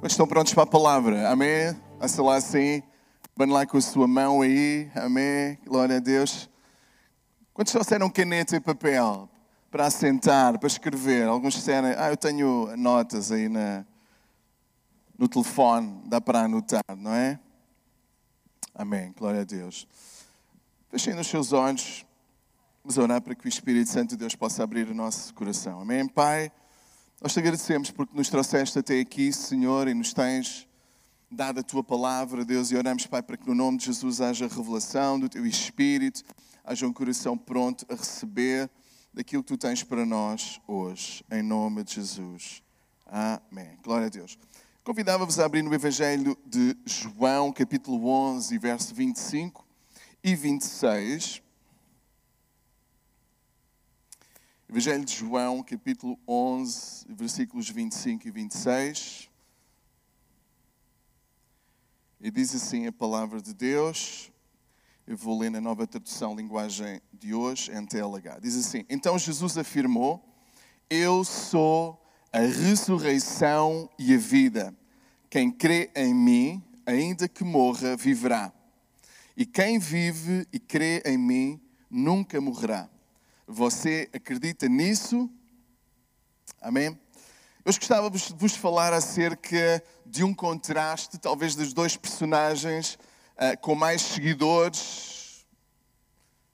Mas estão prontos para a palavra? Amém? Faça lá assim. Bane lá com a sua mão aí. Amém? Glória a Deus. Quantos trouxeram caneta e papel para assentar, para escrever? Alguns disseram, ah, eu tenho notas aí na, no telefone, dá para anotar, não é? Amém. Glória a Deus. Fechem os seus olhos. Vamos orar para que o Espírito Santo de Deus possa abrir o nosso coração. Amém, Pai? Nós te agradecemos porque nos trouxeste até aqui, Senhor, e nos tens dado a tua palavra, Deus, e oramos, Pai, para que no nome de Jesus haja revelação do teu Espírito, haja um coração pronto a receber daquilo que tu tens para nós hoje, em nome de Jesus. Amém. Glória a Deus. Convidava-vos a abrir no Evangelho de João, capítulo 11, verso 25 e 26. Evangelho de João, capítulo 11, versículos 25 e 26. E diz assim a palavra de Deus. Eu vou ler na nova tradução, linguagem de hoje, NTLH. Diz assim: Então Jesus afirmou: Eu sou a ressurreição e a vida. Quem crê em mim, ainda que morra, viverá. E quem vive e crê em mim, nunca morrerá. Você acredita nisso? Amém? Hoje gostava de vos falar acerca de um contraste, talvez dos dois personagens uh, com mais seguidores,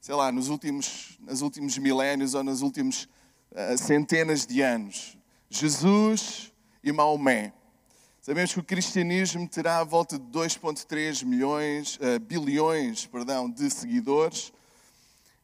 sei lá, nos últimos, nos últimos milénios ou nos últimos uh, centenas de anos. Jesus e Maomé. Sabemos que o cristianismo terá a volta de 2,3 milhões, uh, bilhões perdão, de seguidores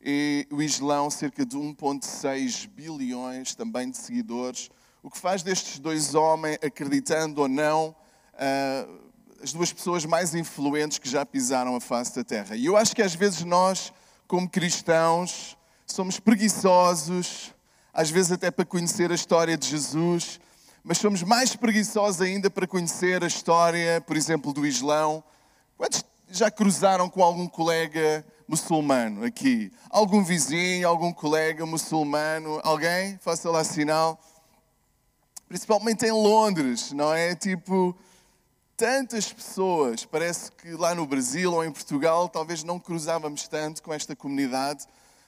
e o Islão cerca de 1,6 bilhões também de seguidores, o que faz destes dois homens, acreditando ou não, uh, as duas pessoas mais influentes que já pisaram a face da terra. E eu acho que às vezes nós, como cristãos, somos preguiçosos, às vezes até para conhecer a história de Jesus, mas somos mais preguiçosos ainda para conhecer a história, por exemplo, do Islão. Quantos já cruzaram com algum colega muçulmano aqui? Algum vizinho, algum colega muçulmano? Alguém? Faça lá sinal. Principalmente em Londres, não é? Tipo, tantas pessoas. Parece que lá no Brasil ou em Portugal talvez não cruzávamos tanto com esta comunidade.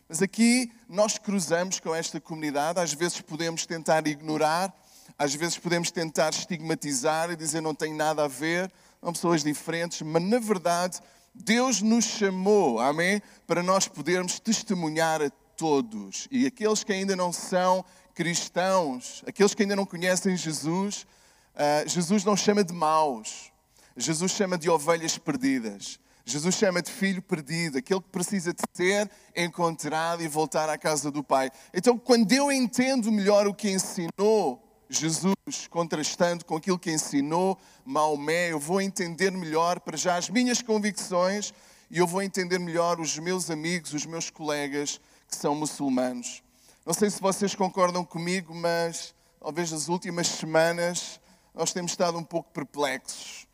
Mas aqui nós cruzamos com esta comunidade. Às vezes podemos tentar ignorar, às vezes podemos tentar estigmatizar e dizer não tem nada a ver, são pessoas diferentes, mas na verdade Deus nos chamou, amém? Para nós podermos testemunhar a todos. E aqueles que ainda não são cristãos, aqueles que ainda não conhecem Jesus, uh, Jesus não chama de maus. Jesus chama de ovelhas perdidas. Jesus chama de filho perdido, aquele que precisa de ser encontrado e voltar à casa do Pai. Então, quando eu entendo melhor o que ensinou Jesus, contrastando com aquilo que ensinou Maomé, eu vou entender melhor para já as minhas convicções e eu vou entender melhor os meus amigos, os meus colegas que são muçulmanos. Não sei se vocês concordam comigo, mas talvez nas últimas semanas nós temos estado um pouco perplexos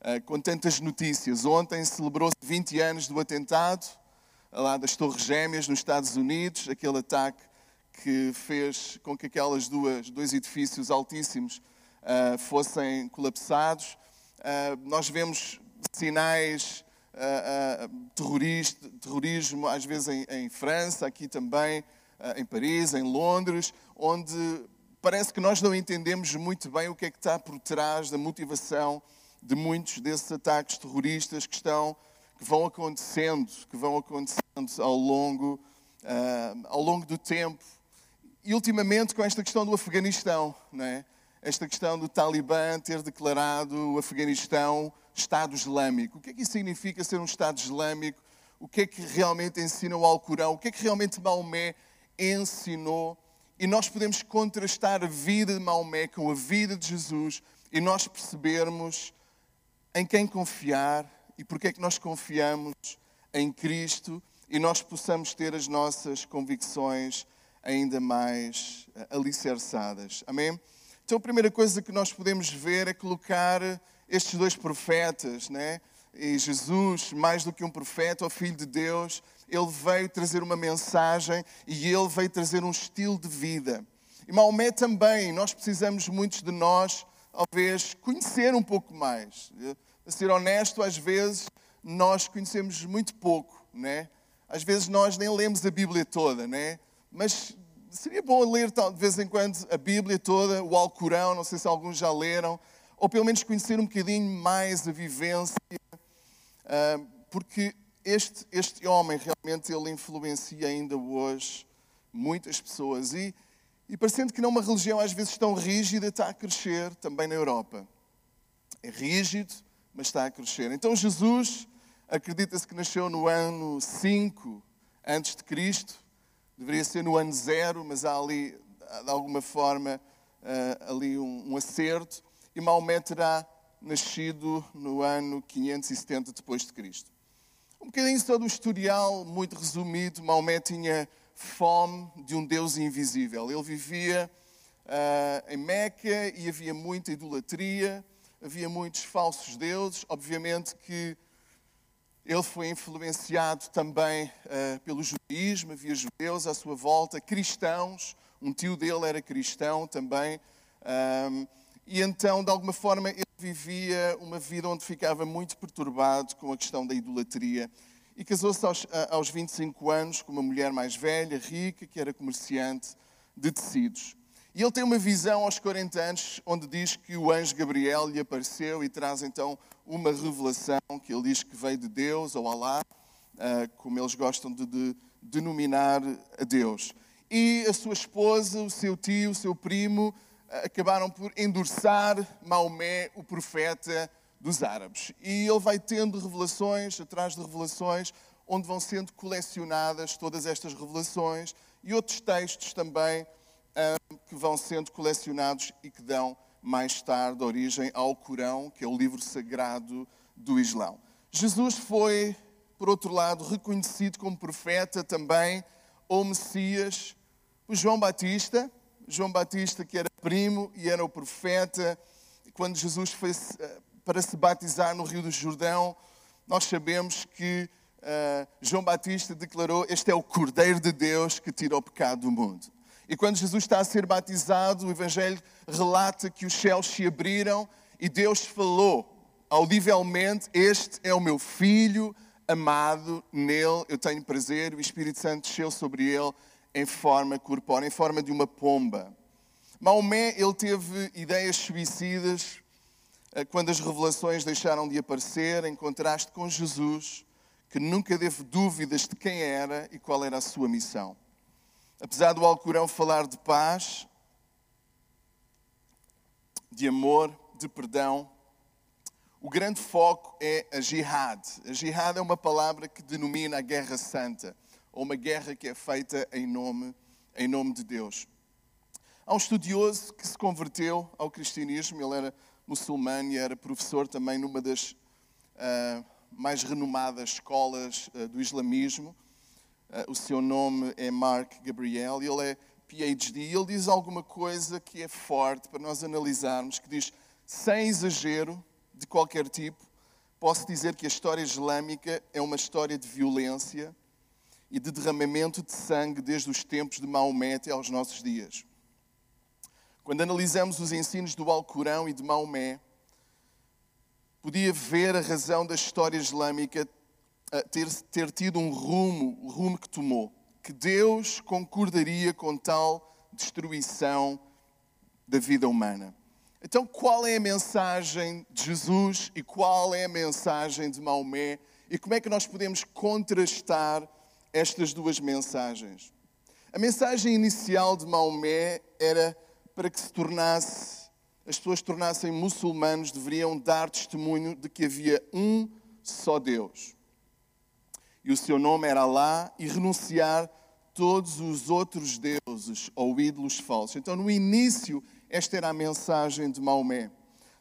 uh, com tantas notícias. Ontem celebrou-se 20 anos do atentado lá das Torres Gêmeas nos Estados Unidos, aquele ataque que fez com que aquelas duas dois edifícios altíssimos uh, fossem colapsados. Uh, nós vemos sinais uh, terrorismo, às vezes em, em, França, aqui também, em Paris, em Londres, onde parece que nós não entendemos muito bem o que é que está por trás da motivação de muitos desses ataques terroristas que estão que vão acontecendo, que vão acontecendo ao longo ao longo do tempo e ultimamente com esta questão do Afeganistão, não é? esta questão do Talibã ter declarado o Afeganistão Estado Islâmico. O que é que isso significa ser um Estado Islâmico? O que é que realmente ensina o Alcorão? O que é que realmente Maomé ensinou? E nós podemos contrastar a vida de Maomé com a vida de Jesus e nós percebermos em quem confiar e porque é que nós confiamos em Cristo e nós possamos ter as nossas convicções ainda mais eh, alicerçadas. Amém? Então a primeira coisa que nós podemos ver é colocar estes dois profetas, né? E Jesus, mais do que um profeta, o Filho de Deus, ele veio trazer uma mensagem e ele veio trazer um estilo de vida. E Maomé também, nós precisamos, muitos de nós, talvez conhecer um pouco mais. A ser honesto, às vezes nós conhecemos muito pouco, né? Às vezes nós nem lemos a Bíblia toda, né? Mas seria bom ler de vez em quando a Bíblia toda, o Alcorão, não sei se alguns já leram, ou pelo menos conhecer um bocadinho mais a vivência, ah, porque este, este homem realmente ele influencia ainda hoje muitas pessoas e, e parecendo que não uma religião às vezes tão rígida está a crescer também na Europa. É rígido, mas está a crescer. Então Jesus acredita-se que nasceu no ano 5 antes de Cristo, deveria ser no ano 0, mas há ali de alguma forma ah, ali um, um acerto e Maomé terá nascido no ano 570 depois de Cristo. Um bocadinho só do historial, muito resumido, Maomé tinha fome de um Deus invisível. Ele vivia uh, em Meca e havia muita idolatria, havia muitos falsos deuses. Obviamente que ele foi influenciado também uh, pelo judaísmo, havia judeus à sua volta, cristãos, um tio dele era cristão também. Um, e então, de alguma forma, ele vivia uma vida onde ficava muito perturbado com a questão da idolatria. E casou-se aos, aos 25 anos com uma mulher mais velha, rica, que era comerciante de tecidos. E ele tem uma visão aos 40 anos, onde diz que o anjo Gabriel lhe apareceu e traz então uma revelação que ele diz que veio de Deus, ou Alá, ah, como eles gostam de, de denominar a Deus. E a sua esposa, o seu tio, o seu primo, acabaram por endurçar Maomé, o profeta dos árabes. E ele vai tendo revelações atrás de revelações, onde vão sendo colecionadas todas estas revelações e outros textos também que vão sendo colecionados e que dão mais tarde origem ao Corão, que é o livro sagrado do Islão. Jesus foi, por outro lado, reconhecido como profeta também, ou Messias, por João Batista, João Batista, que era primo e era o profeta, quando Jesus foi eh, para se batizar no Rio do Jordão, nós sabemos que uh, João Batista declarou: Este é o Cordeiro de Deus que tira o pecado do mundo. E quando Jesus está a ser batizado, o Evangelho relata que os céus se abriram e Deus falou audivelmente: Este é o meu filho amado, nele eu tenho prazer. O Espírito Santo desceu sobre ele em forma corpórea, em forma de uma pomba. Maomé, ele teve ideias suicidas eh, quando as revelações deixaram de aparecer, em contraste com Jesus, que nunca teve dúvidas de quem era e qual era a sua missão. Apesar do Alcorão falar de paz, de amor, de perdão, o grande foco é a jihad. A jihad é uma palavra que denomina a guerra santa ou uma guerra que é feita em nome, em nome de Deus. Há um estudioso que se converteu ao cristianismo, ele era muçulmano e era professor também numa das uh, mais renomadas escolas uh, do islamismo. Uh, o seu nome é Mark Gabriel ele é PhD. Ele diz alguma coisa que é forte para nós analisarmos, que diz, sem exagero de qualquer tipo, posso dizer que a história islâmica é uma história de violência, e de derramamento de sangue desde os tempos de Maomé até aos nossos dias. Quando analisamos os ensinos do Alcorão e de Maomé, podia ver a razão da história islâmica ter, ter tido um rumo, o rumo que tomou, que Deus concordaria com tal destruição da vida humana. Então, qual é a mensagem de Jesus e qual é a mensagem de Maomé? E como é que nós podemos contrastar estas duas mensagens. A mensagem inicial de Maomé era para que se tornasse, as pessoas se tornassem muçulmanos, deveriam dar testemunho de que havia um só Deus. E o seu nome era Alá e renunciar todos os outros deuses ou ídolos falsos. Então, no início, esta era a mensagem de Maomé.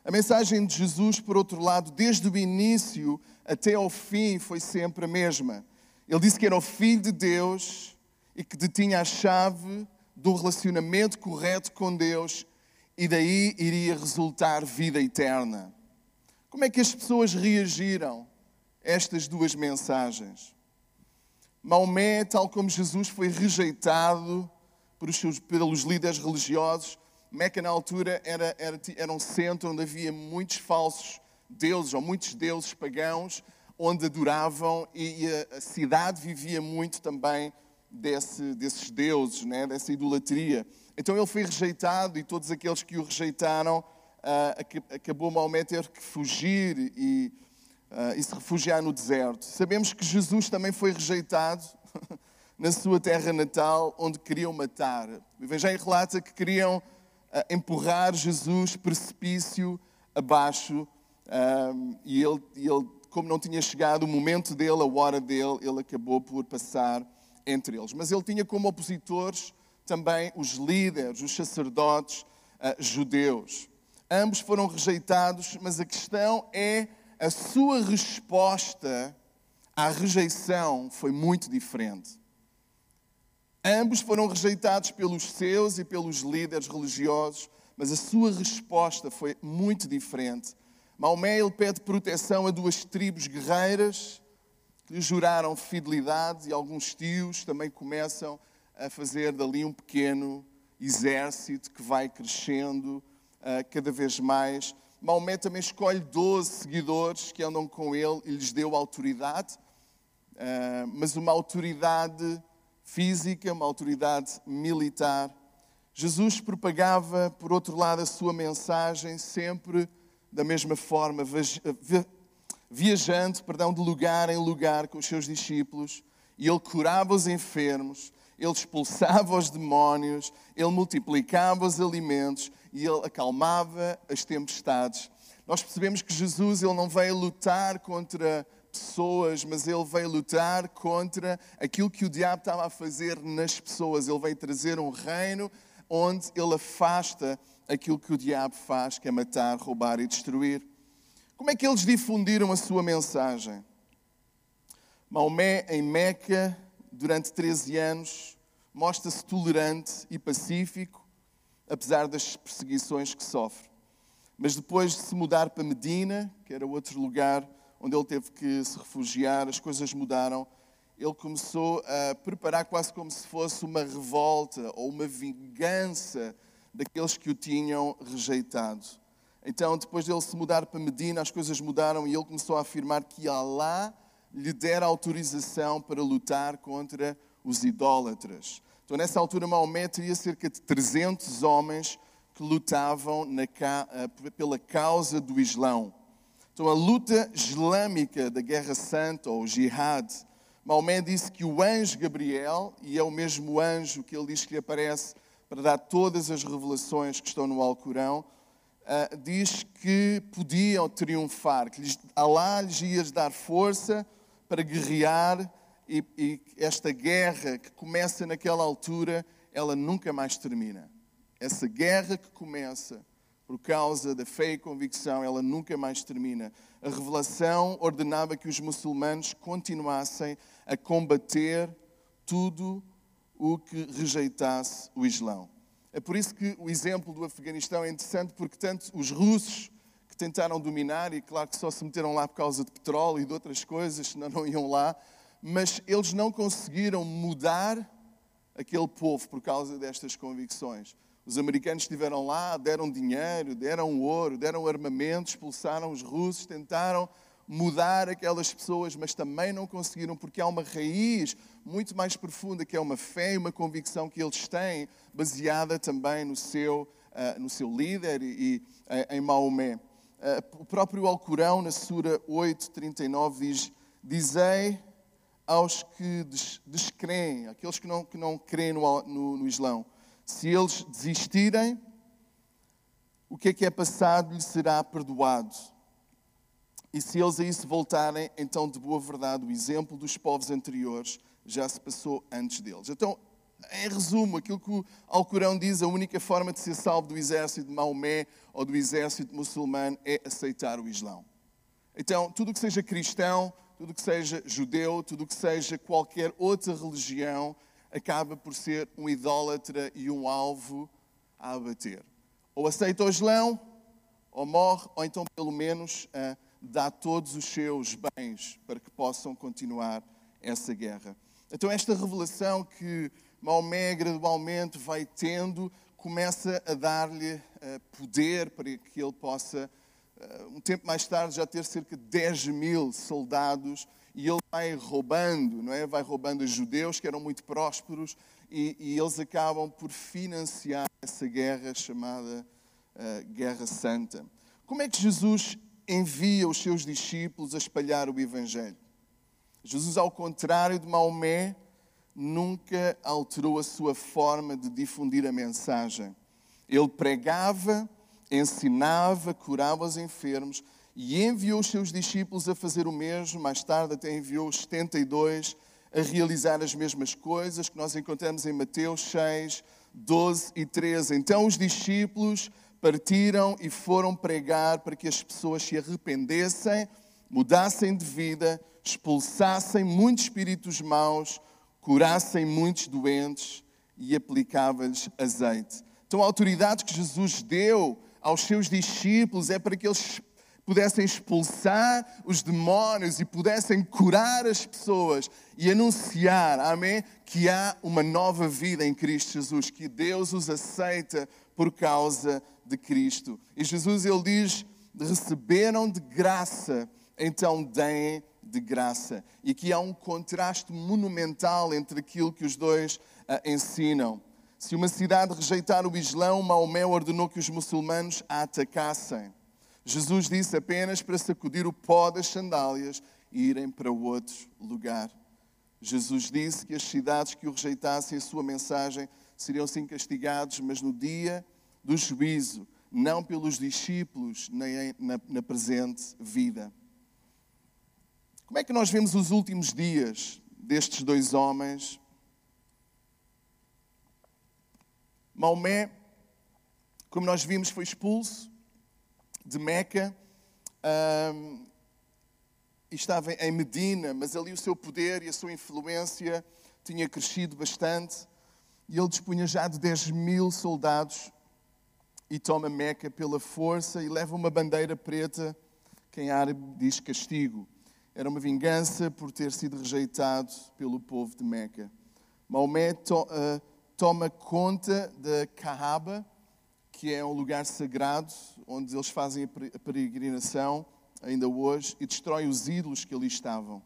A mensagem de Jesus, por outro lado, desde o início até ao fim, foi sempre a mesma. Ele disse que era o Filho de Deus e que detinha a chave do relacionamento correto com Deus e daí iria resultar vida eterna. Como é que as pessoas reagiram estas duas mensagens? Maomé, tal como Jesus, foi rejeitado pelos líderes religiosos Meca, na altura, era, era, era um centro onde havia muitos falsos deuses, ou muitos deuses pagãos, onde adoravam, e, a, a cidade vivia muito também desse, desses deuses, né? dessa idolatria. Então ele foi rejeitado, e todos aqueles que o rejeitaram, uh, acabou Maomé ter que fugir e, uh, e se refugiar no deserto. Sabemos que Jesus também foi rejeitado na sua terra natal, onde queriam matar. O Evangelho relata que queriam uh, empurrar Jesus precipício abaixo, um, e ele, ele, como não tinha chegado o momento dele, a hora dele, ele acabou por passar entre eles. Mas ele tinha como opositores também os líderes, os sacerdotes uh, judeus. Ambos foram rejeitados, mas a questão é a sua resposta à rejeição foi muito diferente. Ambos foram rejeitados pelos seus e pelos líderes religiosos, mas a sua resposta foi muito diferente. Maomé ele pede proteção a duas tribos guerreiras que juraram fidelidade e alguns tios também começam a fazer dali um pequeno exército que vai crescendo uh, cada vez mais. Maomé também escolhe 12 seguidores que andam com ele e lhes deu autoridade, uh, mas uma autoridade física, uma autoridade militar. Jesus propagava, por outro lado, a sua mensagem sempre da mesma forma, viajando perdão, de lugar em lugar com os seus discípulos, e ele curava os enfermos, ele expulsava os demónios, ele multiplicava os alimentos e ele acalmava as tempestades. Nós percebemos que Jesus ele não veio lutar contra pessoas, mas ele veio lutar contra aquilo que o diabo estava a fazer nas pessoas. Ele veio trazer um reino onde ele afasta aquilo que o diabo faz, que é matar, roubar e destruir. Como é que eles difundiram a sua mensagem? Maomé, em Meca, durante 13 anos, mostra-se tolerante e pacífico, apesar das perseguições que sofre. Mas depois de se mudar para Medina, que era outro lugar onde ele teve que se refugiar, as coisas mudaram. Ele começou a preparar quase como se fosse uma revolta ou uma vingança daqueles que o tinham rejeitado. Então, depois de ele se mudar para Medina, as coisas mudaram e ele começou a afirmar que Alá lhe dera autorização para lutar contra os idólatras. Então, nessa altura, Maomé teria cerca de 300 homens que lutavam na, eh, pela causa do Islão. Então, a luta islâmica da Guerra Santa, ou Jihad, Maomé disse que o anjo Gabriel, e é o mesmo anjo que ele diz que lhe aparece para dar todas as revelações que estão no Alcorão, uh, diz que podiam triunfar, que lhes, Alá lhes ia dar força para guerrear e, e esta guerra que começa naquela altura, ela nunca mais termina. Essa guerra que começa por causa da fé e convicção, ela nunca mais termina. A revelação ordenava que os muçulmanos continuassem a combater tudo o que rejeitasse o Islão. É por isso que o exemplo do Afeganistão é interessante, porque tanto os russos que tentaram dominar, e claro que só se meteram lá por causa de petróleo e de outras coisas, senão não iam lá, mas eles não conseguiram mudar aquele povo por causa destas convicções. Os americanos estiveram lá, deram dinheiro, deram ouro, deram armamento, expulsaram os russos, tentaram mudar aquelas pessoas, mas também não conseguiram, porque há uma raiz muito mais profunda, que é uma fé e uma convicção que eles têm, baseada também no seu, uh, no seu líder e, uh, em Maomé. Uh, o próprio Alcorão, na Sura 8, 39, diz: Dizei aos que descreem, aqueles que não, que não creem no, no, no Islão, se eles desistirem, o que é que é passado lhe será perdoado. E se eles a isso voltarem, então de boa verdade o exemplo dos povos anteriores já se passou antes deles. Então, em resumo, aquilo que o Alcorão diz, a única forma de ser salvo do exército de Maomé ou do exército muçulmano é aceitar o Islão. Então, tudo que seja cristão, tudo que seja judeu, tudo que seja qualquer outra religião, acaba por ser um idólatra e um alvo a abater. Ou aceita o Islão, ou morre, ou então pelo menos uh, dá todos os seus bens para que possam continuar essa guerra. Então, esta revelação que Maomé gradualmente vai tendo começa a dar-lhe uh, poder para que ele possa, um tempo mais tarde, já ter cerca de 10 mil soldados e ele vai roubando, não é? Vai roubando os judeus que eram muito prósperos e, e eles acabam por financiar essa guerra chamada uh, Guerra Santa. Como é que Jesus envia os seus discípulos a espalhar o Evangelho? Jesus, ao contrário de Maomé, nunca alterou a sua forma de difundir a mensagem. Ele pregava, ensinava, curava os enfermos e enviou os seus discípulos a fazer o mesmo. Mais tarde, até enviou os 72 a realizar as mesmas coisas que nós encontramos em Mateus 6, 12 e 13. Então, os discípulos partiram e foram pregar para que as pessoas se arrependessem, mudassem de vida, expulsassem muitos espíritos maus, curassem muitos doentes e aplicava-lhes azeite. Então, a autoridade que Jesus deu aos seus discípulos é para que eles pudessem expulsar os demónios e pudessem curar as pessoas e anunciar, amém, que há uma nova vida em Cristo Jesus, que Deus os aceita por causa de Cristo. E Jesus ele diz: receberam de graça, então deem de graça. E aqui há um contraste monumental entre aquilo que os dois uh, ensinam. Se uma cidade rejeitar o Islão, Maomé ordenou que os muçulmanos a atacassem. Jesus disse apenas para sacudir o pó das sandálias e irem para outro lugar. Jesus disse que as cidades que o rejeitassem a sua mensagem seriam sim castigados, mas no dia do juízo, não pelos discípulos, nem na, na presente vida. Como é que nós vemos os últimos dias destes dois homens? Maomé, como nós vimos, foi expulso de Meca um, e estava em Medina, mas ali o seu poder e a sua influência tinha crescido bastante e ele dispunha já de 10 mil soldados e toma Meca pela força e leva uma bandeira preta que em árabe diz castigo. Era uma vingança por ter sido rejeitado pelo povo de Meca. Maomé to, uh, toma conta da Kaaba, que é um lugar sagrado onde eles fazem a peregrinação ainda hoje e destrói os ídolos que ali estavam.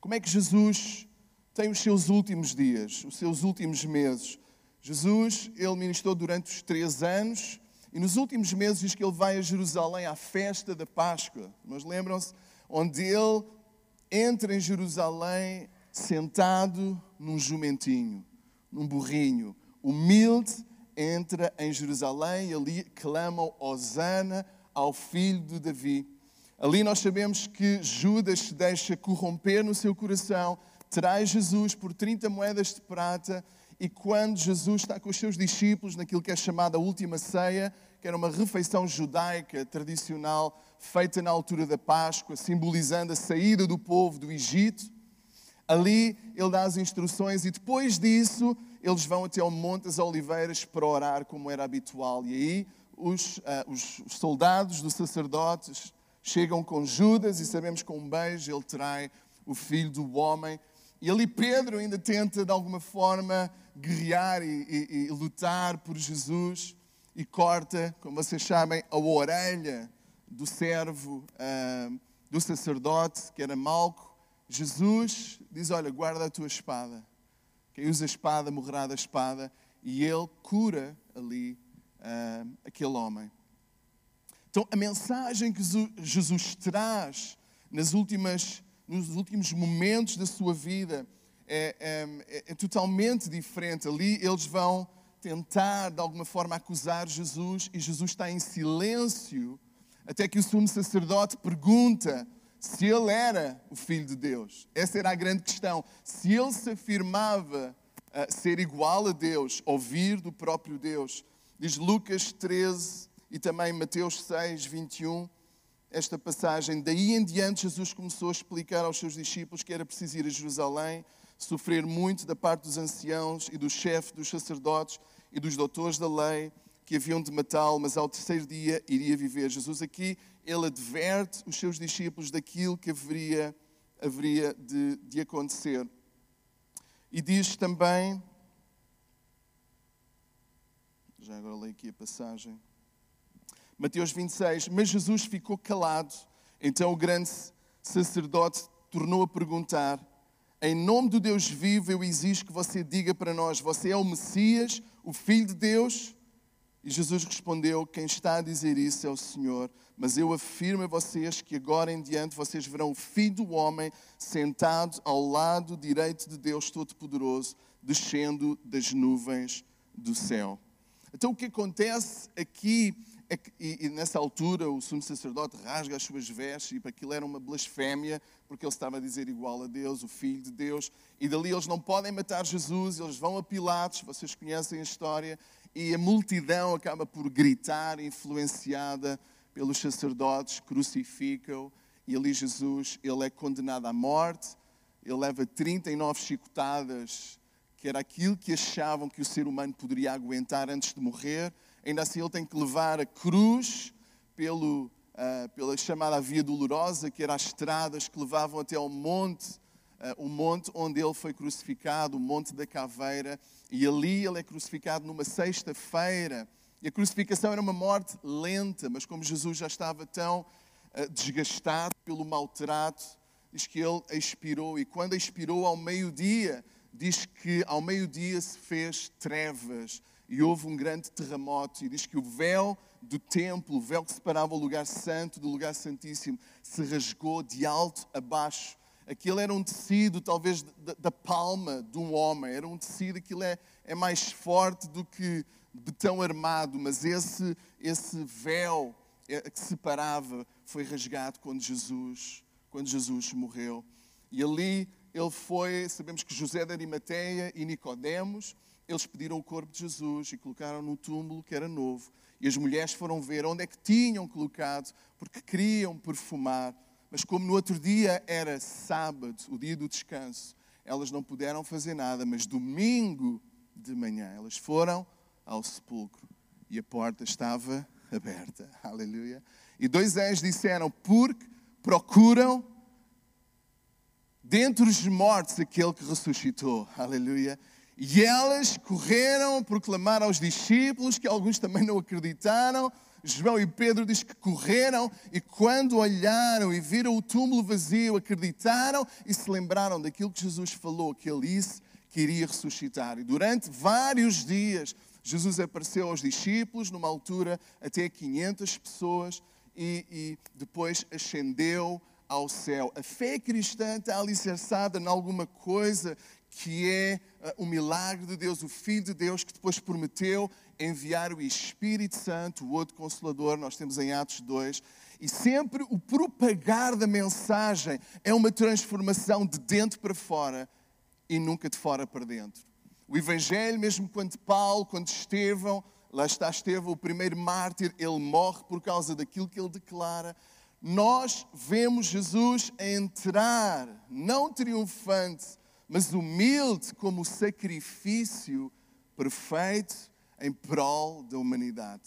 Como é que Jesus tem os seus últimos dias, os seus últimos meses? Jesus, ele ministrou durante os três anos e nos últimos meses diz que ele vai a Jerusalém à festa da Páscoa. Mas lembram-se? onde ele entra em Jerusalém sentado num jumentinho, num burrinho, humilde, entra em Jerusalém e ali clamam Osana ao filho de Davi. Ali nós sabemos que Judas se deixa corromper no seu coração, traz Jesus por 30 moedas de prata e quando Jesus está com os seus discípulos naquilo que é chamada a última ceia, que era uma refeição judaica tradicional feita na altura da Páscoa, simbolizando a saída do povo do Egito. Ali ele dá as instruções e depois disso eles vão até ao Monte das Oliveiras para orar como era habitual. E aí os, uh, os, os soldados dos sacerdotes chegam com Judas e sabemos com um beijo ele trai o filho do homem. E ali Pedro ainda tenta de alguma forma guerrear e, e, e lutar por Jesus e corta, como vocês sabem, a orelha do servo uh, do sacerdote, que era Malco. Jesus diz: Olha, guarda a tua espada. Quem usa a espada morrerá da espada. E ele cura ali uh, aquele homem. Então, a mensagem que Jesus traz nas últimas, nos últimos momentos da sua vida é, é, é totalmente diferente. Ali eles vão tentar de alguma forma acusar Jesus e Jesus está em silêncio até que o sumo sacerdote pergunta se ele era o filho de Deus. Essa era a grande questão. Se ele se afirmava uh, ser igual a Deus, ouvir do próprio Deus. Diz Lucas 13 e também Mateus 6, 21, esta passagem. Daí em diante, Jesus começou a explicar aos seus discípulos que era preciso ir a Jerusalém, sofrer muito da parte dos anciãos e do chefe dos sacerdotes e dos doutores da lei que haviam de matá-lo, mas ao terceiro dia iria viver. Jesus aqui, ele adverte os seus discípulos daquilo que haveria, haveria de, de acontecer. E diz também, Já agora leio aqui a passagem. Mateus 26. Mas Jesus ficou calado. Então o grande sacerdote tornou a perguntar: Em nome do Deus vivo, eu exijo que você diga para nós: Você é o Messias, o Filho de Deus? E Jesus respondeu: Quem está a dizer isso é o Senhor. Mas eu afirmo a vocês que agora em diante vocês verão o Filho do Homem sentado ao lado direito de Deus Todo-Poderoso, descendo das nuvens do céu. Então o que acontece aqui é que, e, e, nessa altura o sumo sacerdote rasga as suas vestes e para aquilo era uma blasfémia, porque ele estava a dizer igual a Deus, o Filho de Deus, e dali eles não podem matar Jesus, eles vão a Pilatos, vocês conhecem a história, e a multidão acaba por gritar, influenciada pelos sacerdotes, crucificam, e ali Jesus, ele é condenado à morte, ele leva 39 chicotadas, que era aquilo que achavam que o ser humano poderia aguentar antes de morrer, ainda assim ele tem que levar a cruz pelo, uh, pela chamada Via Dolorosa, que eram as estradas que levavam até ao monte uh, o monte onde ele foi crucificado, o Monte da Caveira, e ali ele é crucificado numa sexta-feira. E a crucificação era uma morte lenta, mas como Jesus já estava tão uh, desgastado pelo maltrato, diz que ele expirou, e quando expirou ao meio-dia, diz que ao meio-dia se fez trevas e houve um grande terremoto, e diz que o véu do templo, o véu que separava o lugar santo do lugar santíssimo, se rasgou de alto a baixo. Aquilo era um tecido, talvez, da, palma de um homem. Era um tecido, aquilo é, é mais forte do que betão armado, mas esse, esse véu é, que separava foi rasgado quando Jesus, quando Jesus morreu. E ali ele foi, sabemos que José de Arimateia e Nicodemos, eles pediram o corpo de Jesus e colocaram no túmulo que era novo. E as mulheres foram ver onde é que tinham colocado, porque queriam perfumar mas como no outro dia era sábado, o dia do descanso, elas não puderam fazer nada, mas domingo de manhã elas foram ao sepulcro e a porta estava aberta. Aleluia. E dois anjos disseram: Porque procuram dentre os mortos aquele que ressuscitou. Aleluia. E elas correram proclamar aos discípulos, que alguns também não acreditaram, João e Pedro diz que correram e quando olharam e viram o túmulo vazio, acreditaram e se lembraram daquilo que Jesus falou, que ele disse que iria ressuscitar. E durante vários dias, Jesus apareceu aos discípulos, numa altura até 500 pessoas, e, e depois ascendeu ao céu. A fé cristã está alicerçada em alguma coisa que é uh, o milagre de Deus, o Filho de Deus, que depois prometeu enviar o Espírito Santo, o outro consolador, nós temos em Atos 2, e sempre o propagar da mensagem é uma transformação de dentro para fora e nunca de fora para dentro. O Evangelho, mesmo quando Paulo, quando Estevão, lá está Estevão, o primeiro mártir, ele morre por causa daquilo que ele declara. Nós vemos Jesus entrar, não triunfante, mas humilde como sacrifício perfeito em prol da humanidade.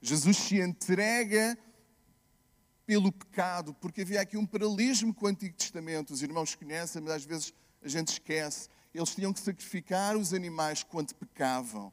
Jesus se entrega pelo pecado, porque havia aqui um paralelismo com o Antigo Testamento. Os irmãos conhecem, mas às vezes a gente esquece. Eles tinham que sacrificar os animais quando pecavam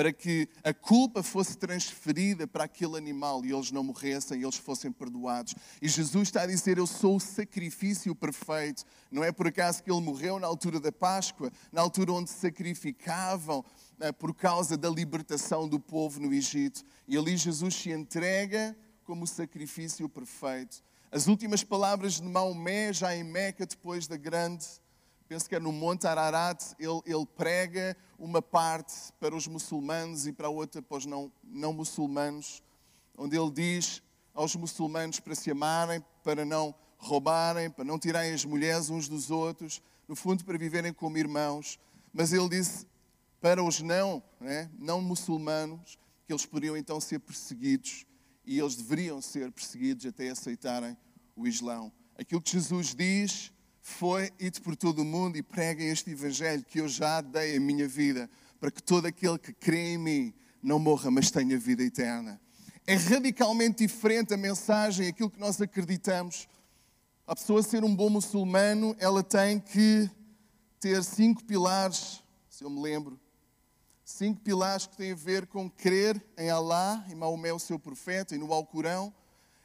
para que a culpa fosse transferida para aquele animal e eles não morressem e eles fossem perdoados. E Jesus está a dizer: Eu sou o sacrifício perfeito. Não é por acaso que ele morreu na altura da Páscoa, na altura onde sacrificavam eh, por causa da libertação do povo no Egito. E ali Jesus se entrega como o sacrifício perfeito. As últimas palavras de Maomé, já em Meca, depois da grande penso que é no Monte Ararat, ele, ele, prega uma parte para os muçulmanos e para a outra para os não, não muçulmanos, onde ele diz aos muçulmanos para se amarem, para não roubarem, para não tirarem as mulheres uns dos outros, no fundo para viverem como irmãos. Mas ele disse para os não, né, não muçulmanos, que eles poderiam então ser perseguidos e eles deveriam ser perseguidos até aceitarem o Islão. Aquilo que Jesus diz foi ide por todo o mundo e preguem este Evangelho que eu já dei a minha vida, para que todo aquele que crê em mim não morra, mas tenha vida eterna. É radicalmente diferente a mensagem, aquilo que nós acreditamos. A pessoa ser um bom muçulmano, ela tem que ter cinco pilares, se eu me lembro, Cinco pilares que têm a ver com crer em Alá, em Maomé, o seu profeta, e no Alcorão.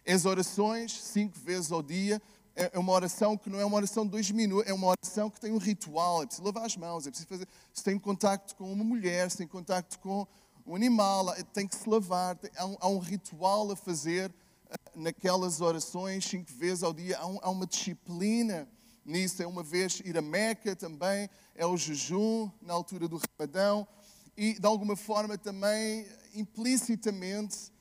As orações, cinco vezes ao dia. É, é uma oração que não é uma oração de dois minutos, é uma oração que tem um ritual. É preciso lavar as mãos, é preciso fazer. Se tem contacto com uma mulher, se tem contacto com um animal, tem que se lavar. Há um, há um ritual a fazer eh, naquelas orações, cinco vezes ao dia. Há, um, há uma disciplina nisso. É uma vez ir a Meca também, é o jejum na altura do Ramadão e, de alguma forma, também implicitamente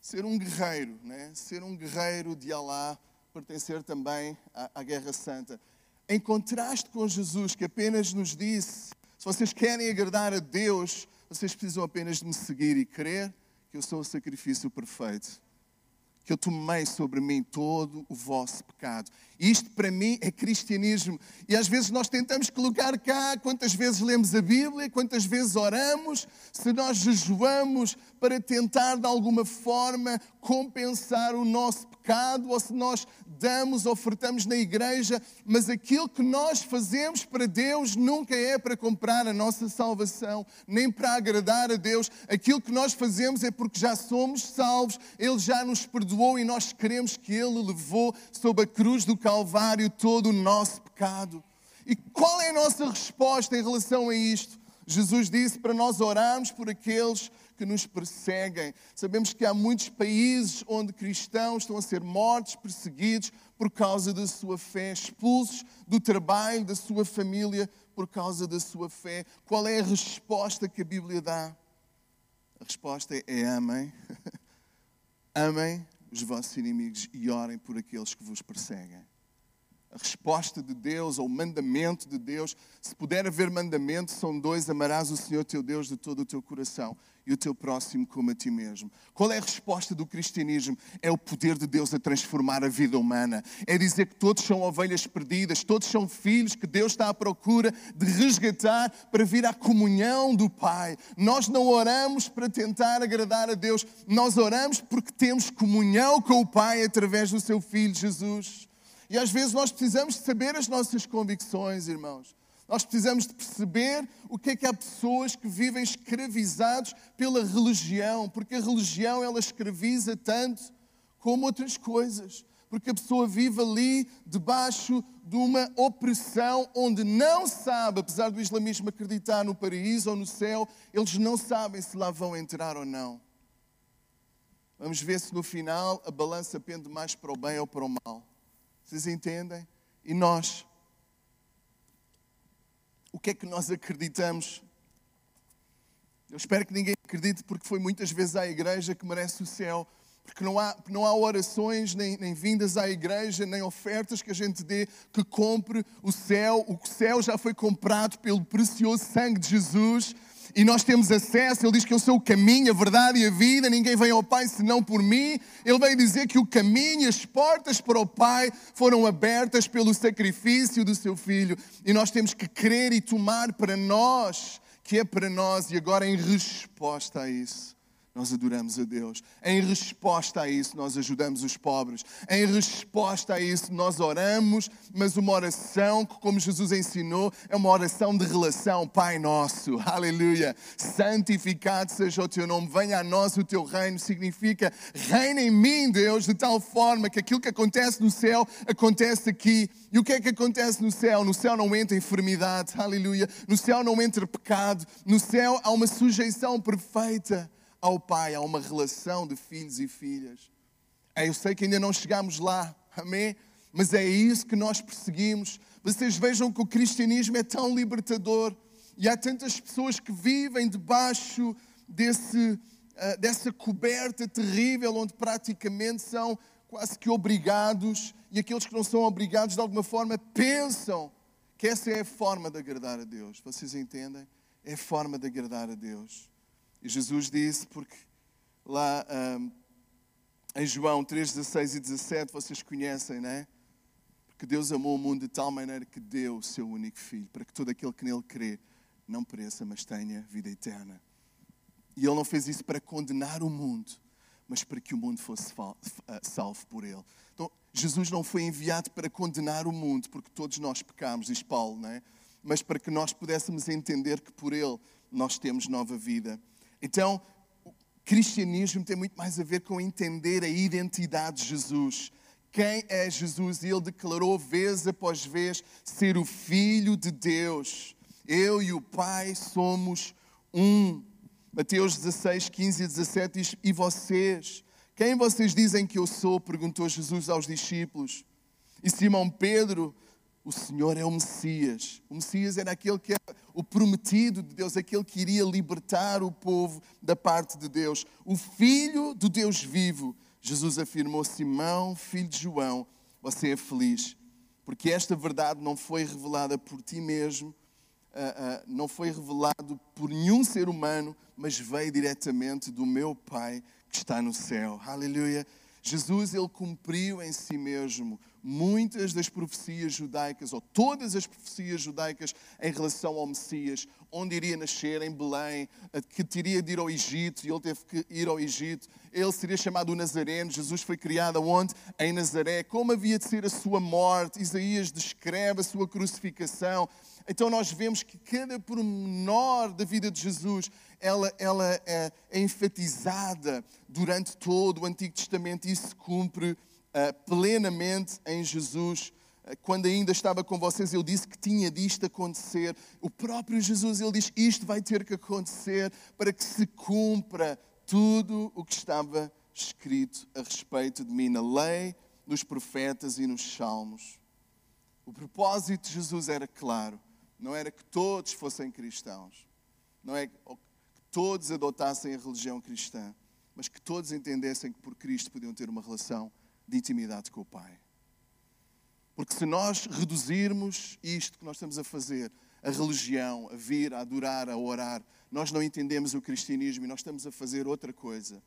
ser um guerreiro, né? ser um guerreiro de Alá, pertencer também à, à Guerra Santa. Em contraste com Jesus, que apenas nos disse: se vocês querem agradar a Deus, vocês precisam apenas de me seguir e crer que eu sou o sacrifício perfeito que eu tomei sobre mim todo o vosso pecado. Isto para mim é cristianismo. E às vezes nós tentamos colocar cá quantas vezes lemos a Bíblia, quantas vezes oramos, se nós jejuamos para tentar de alguma forma compensar o nosso pecado, ou se nós damos, ofertamos na igreja, mas aquilo que nós fazemos para Deus nunca é para comprar a nossa salvação, nem para agradar a Deus. Aquilo que nós fazemos é porque já somos salvos, Ele já nos perdoou e nós queremos que Ele levou sob a cruz do Calvário todo o nosso pecado. E qual é a nossa resposta em relação a isto? Jesus disse para nós orarmos por aqueles que nos perseguem. Sabemos que há muitos países onde cristãos estão a ser mortos, perseguidos por causa da sua fé, expulsos do trabalho, da sua família por causa da sua fé. Qual é a resposta que a Bíblia dá? A resposta é amem. amem os vossos inimigos e orem por aqueles que vos perseguem resposta de Deus ou o mandamento de Deus. Se puder haver mandamento, são dois: amarás o Senhor teu Deus de todo o teu coração e o teu próximo como a ti mesmo. Qual é a resposta do cristianismo? É o poder de Deus a transformar a vida humana. É dizer que todos são ovelhas perdidas, todos são filhos que Deus está à procura de resgatar para vir à comunhão do Pai. Nós não oramos para tentar agradar a Deus, nós oramos porque temos comunhão com o Pai através do seu Filho Jesus. E às vezes nós precisamos de saber as nossas convicções, irmãos. Nós precisamos de perceber o que é que há pessoas que vivem escravizados pela religião, porque a religião ela escraviza tanto como outras coisas. Porque a pessoa vive ali debaixo de uma opressão onde não sabe, apesar do islamismo acreditar no paraíso ou no céu, eles não sabem se lá vão entrar ou não. Vamos ver se no final a balança pende mais para o bem ou para o mal. Vocês entendem? E nós? O que é que nós acreditamos? Eu espero que ninguém acredite, porque foi muitas vezes à igreja que merece o céu. Porque não há, não há orações, nem, nem vindas à igreja, nem ofertas que a gente dê que compre o céu. O céu já foi comprado pelo precioso sangue de Jesus e nós temos acesso. Ele diz que eu sou o caminho, a verdade e a vida, ninguém vem ao Pai senão por mim. Ele veio dizer que o caminho, as portas para o Pai foram abertas pelo sacrifício do seu filho. E nós temos que crer e tomar para nós, que é para nós, e agora em resposta a isso nós adoramos a Deus. Em resposta a isso, nós ajudamos os pobres. Em resposta a isso, nós oramos, mas uma oração que, como Jesus ensinou, é uma oração de relação. Pai nosso, aleluia. Santificado seja o teu nome, venha a nós o teu reino. Significa, reina em mim, Deus, de tal forma que aquilo que acontece no céu acontece aqui. E o que é que acontece no céu? No céu não entra enfermidade, aleluia. No céu não entra pecado. No céu há uma sujeição perfeita ao Pai, há uma relação de filhos e filhas. É, eu sei que ainda não chegamos lá, amém? Mas é isso que nós perseguimos. Vocês vejam que o cristianismo é tão libertador e há tantas pessoas que vivem debaixo desse, uh, dessa coberta terrível, onde praticamente são quase que obrigados, e aqueles que não são obrigados de alguma forma pensam que essa é a forma de agradar a Deus. Vocês entendem? É a forma de agradar a Deus. E Jesus disse, porque lá um, em João 3, 16 e 17, vocês conhecem, não é? Porque Deus amou o mundo de tal maneira que deu o seu único filho, para que todo aquele que nele crê não pereça, mas tenha vida eterna. E ele não fez isso para condenar o mundo, mas para que o mundo fosse eh, salvo por ele. Então, Jesus não foi enviado para condenar o mundo, porque todos nós pecamos, diz Paulo, não é? Mas para que nós pudéssemos entender que por ele nós temos nova vida. Então, o cristianismo tem muito mais a ver com entender a identidade de Jesus. Quem é Jesus? Ele declarou vez após vez ser o Filho de Deus. Eu e o Pai somos um. Mateus 16, 15 e 17 diz: E vocês? Quem vocês dizem que eu sou? perguntou Jesus aos discípulos. E Simão Pedro o Senhor é o Messias. O Messias era aquele que era o prometido de Deus, aquele que iria libertar o povo da parte de Deus. O Filho do Deus vivo. Jesus afirmou: Simão, filho de João, você é feliz, porque esta verdade não foi revelada por ti mesmo, uh, uh, não foi revelado por nenhum ser humano, mas veio diretamente do meu Pai que está no céu. Aleluia. Jesus ele cumpriu em si mesmo muitas das profecias judaicas, ou todas as profecias judaicas em relação ao Messias, onde iria nascer, em Belém, que teria de ir ao Egito, e ele teve que ir ao Egito. Ele seria chamado o Nazareno. Jesus foi criado onde? Em Nazaré. Como havia de ser a sua morte? Isaías descreve a sua crucificação. Então nós vemos que cada pormenor da vida de Jesus ela, ela é, é enfatizada durante todo o Antigo Testamento e se cumpre uh, plenamente em Jesus. Uh, quando ainda estava com vocês, eu disse que tinha disto acontecer. O próprio Jesus, ele diz: Isto vai ter que acontecer para que se cumpra tudo o que estava escrito a respeito de mim na lei, nos profetas e nos salmos. O propósito de Jesus era claro: não era que todos fossem cristãos, não é todos adotassem a religião cristã, mas que todos entendessem que por Cristo podiam ter uma relação de intimidade com o Pai. Porque se nós reduzirmos isto que nós estamos a fazer, a religião, a vir, a adorar, a orar, nós não entendemos o cristianismo e nós estamos a fazer outra coisa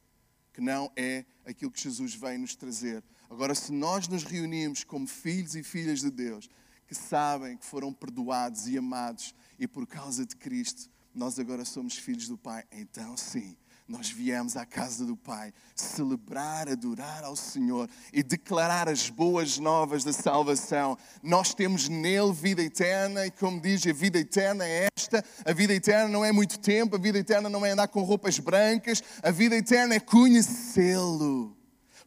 que não é aquilo que Jesus vem nos trazer. Agora, se nós nos reunimos como filhos e filhas de Deus, que sabem que foram perdoados e amados e por causa de Cristo, nós agora somos filhos do Pai, então sim, nós viemos à casa do Pai celebrar, adorar ao Senhor e declarar as boas novas da salvação. Nós temos nele vida eterna e, como diz, a vida eterna é esta: a vida eterna não é muito tempo, a vida eterna não é andar com roupas brancas, a vida eterna é conhecê-lo.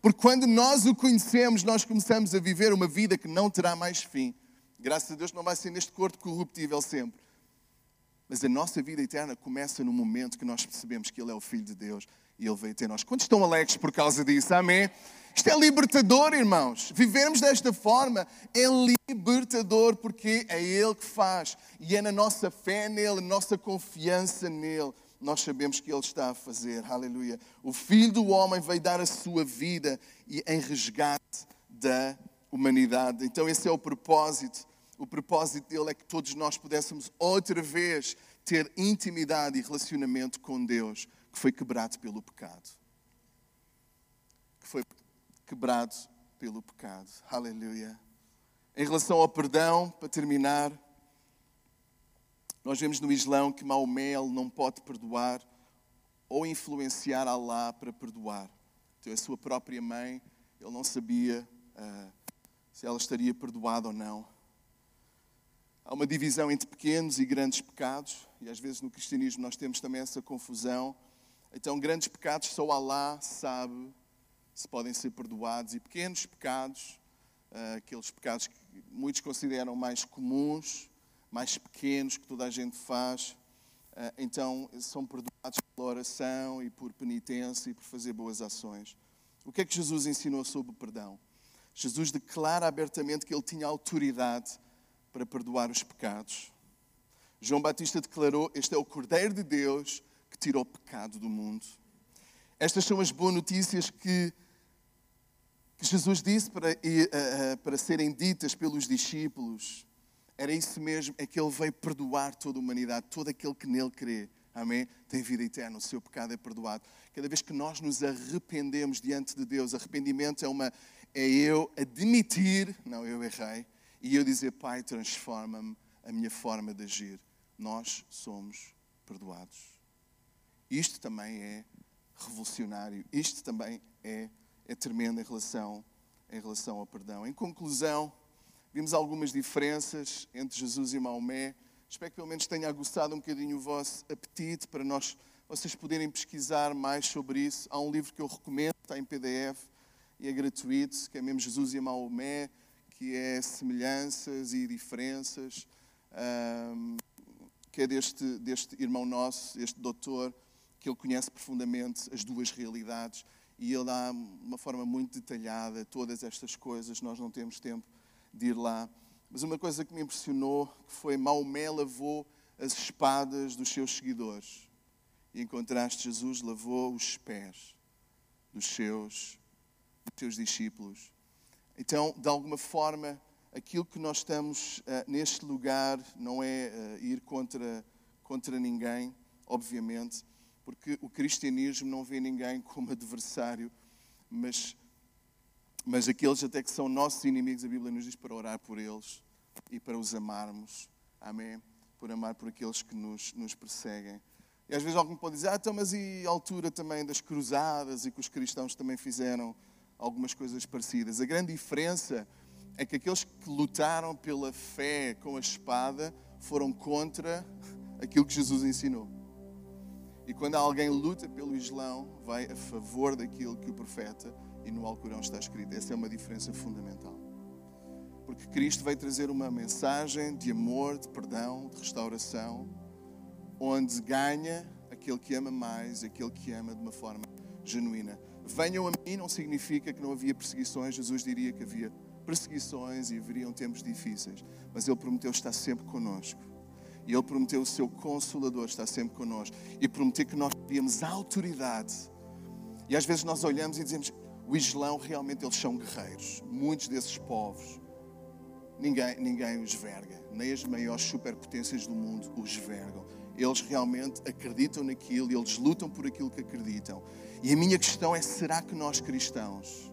Porque quando nós o conhecemos, nós começamos a viver uma vida que não terá mais fim. Graças a Deus não vai ser neste corpo corruptível sempre mas a nossa vida eterna começa no momento que nós percebemos que Ele é o Filho de Deus e Ele veio ter nós. Quantos estão alegres por causa disso? Amém? Isto é libertador, irmãos. Vivermos desta forma é libertador porque é Ele que faz. E é na nossa fé nele, nossa confiança nele, nós sabemos que Ele está a fazer. Aleluia. O Filho do Homem veio dar a sua vida e em resgate da humanidade. Então, esse é o propósito o propósito dele é que todos nós pudéssemos outra vez ter intimidade e relacionamento com Deus, que foi quebrado pelo pecado. Que foi quebrado pelo pecado. Aleluia. Em relação ao perdão, para terminar, nós vemos no Islão que Maomé não pode perdoar ou influenciar Allah para perdoar. Então, a sua própria mãe, ele não sabia uh, se ela estaria perdoada ou não. Há uma divisão entre pequenos e grandes pecados, e às vezes no cristianismo nós temos também essa confusão. Então, grandes pecados só Allah sabe se podem ser perdoados, e pequenos pecados, ah, aqueles pecados que muitos consideram mais comuns, mais pequenos, que toda a gente faz, ah, então são perdoados pela oração e por penitência e por fazer boas ações. O que é que Jesus ensinou sobre o perdão? Jesus declara abertamente que ele tinha autoridade para perdoar os pecados. João Batista declarou: Este é o Cordeiro de Deus que tirou o pecado do mundo. Estas são as boas notícias que, que Jesus disse para, uh, para serem ditas pelos discípulos. Era isso mesmo, é que Ele veio perdoar toda a humanidade, todo aquele que nele crê. Amém? Tem vida eterna, o seu pecado é perdoado. Cada vez que nós nos arrependemos diante de Deus, arrependimento é uma é eu admitir, não, eu errei, e eu dizer, Pai, transforma-me a minha forma de agir. Nós somos perdoados. Isto também é revolucionário. Isto também é, é tremendo em relação, em relação ao perdão. Em conclusão, vimos algumas diferenças entre Jesus e Maomé. Espero que pelo menos tenha aguçado um bocadinho o vosso apetite para nós, vocês poderem pesquisar mais sobre isso. Há um livro que eu recomendo, está em PDF e é gratuito, que é mesmo Jesus e Maomé, que é semelhanças e diferenças, um, que é deste, deste irmão nosso, este doutor, que ele conhece profundamente as duas realidades e ele dá de uma forma muito detalhada todas estas coisas. Nós não temos tempo de ir lá. Mas uma coisa que me impressionou que foi Maomé lavou as espadas dos seus seguidores. E em contraste, Jesus lavou os pés dos seus, dos seus discípulos. Então, de alguma forma, aquilo que nós estamos uh, neste lugar não é uh, ir contra, contra ninguém, obviamente, porque o cristianismo não vê ninguém como adversário, mas mas aqueles até que são nossos inimigos, a Bíblia nos diz para orar por eles e para os amarmos. Amém? Por amar por aqueles que nos, nos perseguem. E às vezes alguém pode dizer, ah, então, mas e a altura também das cruzadas e que os cristãos também fizeram algumas coisas parecidas? A grande diferença é que aqueles que lutaram pela fé com a espada foram contra aquilo que Jesus ensinou. E quando alguém luta pelo Islão, vai a favor daquilo que o profeta e no Alcorão está escrito. Essa é uma diferença fundamental. Porque Cristo veio trazer uma mensagem de amor, de perdão, de restauração, onde ganha aquele que ama mais, aquele que ama de uma forma genuína. Venham a mim não significa que não havia perseguições, Jesus diria que havia perseguições e haveriam tempos difíceis, mas Ele prometeu estar sempre conosco. E Ele prometeu o seu consolador estar sempre conosco. E prometeu que nós teríamos autoridade. E às vezes nós olhamos e dizemos: o Islão realmente eles são guerreiros. Muitos desses povos, ninguém, ninguém os verga. Nem as maiores superpotências do mundo os vergam. Eles realmente acreditam naquilo eles lutam por aquilo que acreditam. E a minha questão é: será que nós cristãos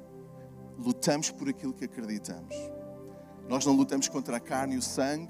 lutamos por aquilo que acreditamos? Nós não lutamos contra a carne e o sangue,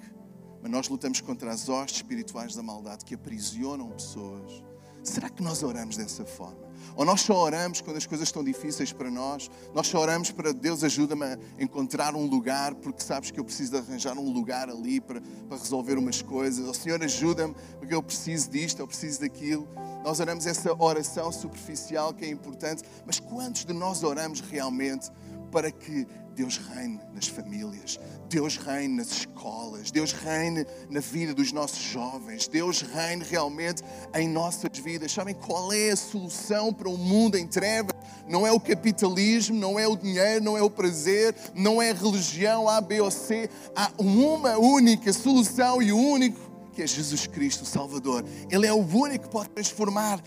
mas nós lutamos contra as hostes espirituais da maldade que aprisionam pessoas. Será que nós oramos dessa forma? Ou nós só oramos quando as coisas estão difíceis para nós? Nós só oramos para Deus ajuda-me a encontrar um lugar, porque sabes que eu preciso de arranjar um lugar ali para, para resolver umas coisas. O Senhor ajuda-me porque eu preciso disto, eu preciso daquilo. Nós oramos essa oração superficial que é importante, mas quantos de nós oramos realmente para que Deus reine nas famílias, Deus reine nas escolas, Deus reine na vida dos nossos jovens, Deus reine realmente em nossas vidas. Sabem qual é a solução para um mundo em trevas? Não é o capitalismo, não é o dinheiro, não é o prazer, não é religião A, B ou C. Há uma única solução e o único que é Jesus Cristo, o Salvador. Ele é o único que pode transformar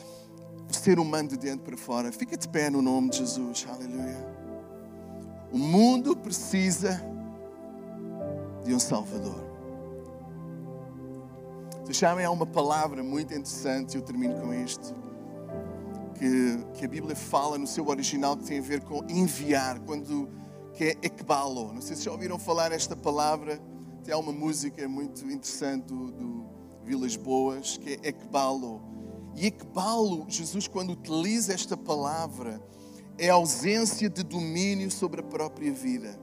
o ser humano de dentro para fora. Fica de pé no nome de Jesus. Aleluia. O mundo precisa de um Salvador. Sabem, há uma palavra muito interessante, eu termino com isto, que, que a Bíblia fala no seu original que tem a ver com enviar, quando, que é ekbalo. Não sei se já ouviram falar esta palavra, tem uma música muito interessante do, do Vilas Boas, que é ekbalo. E ekbalo, Jesus, quando utiliza esta palavra, é a ausência de domínio sobre a própria vida.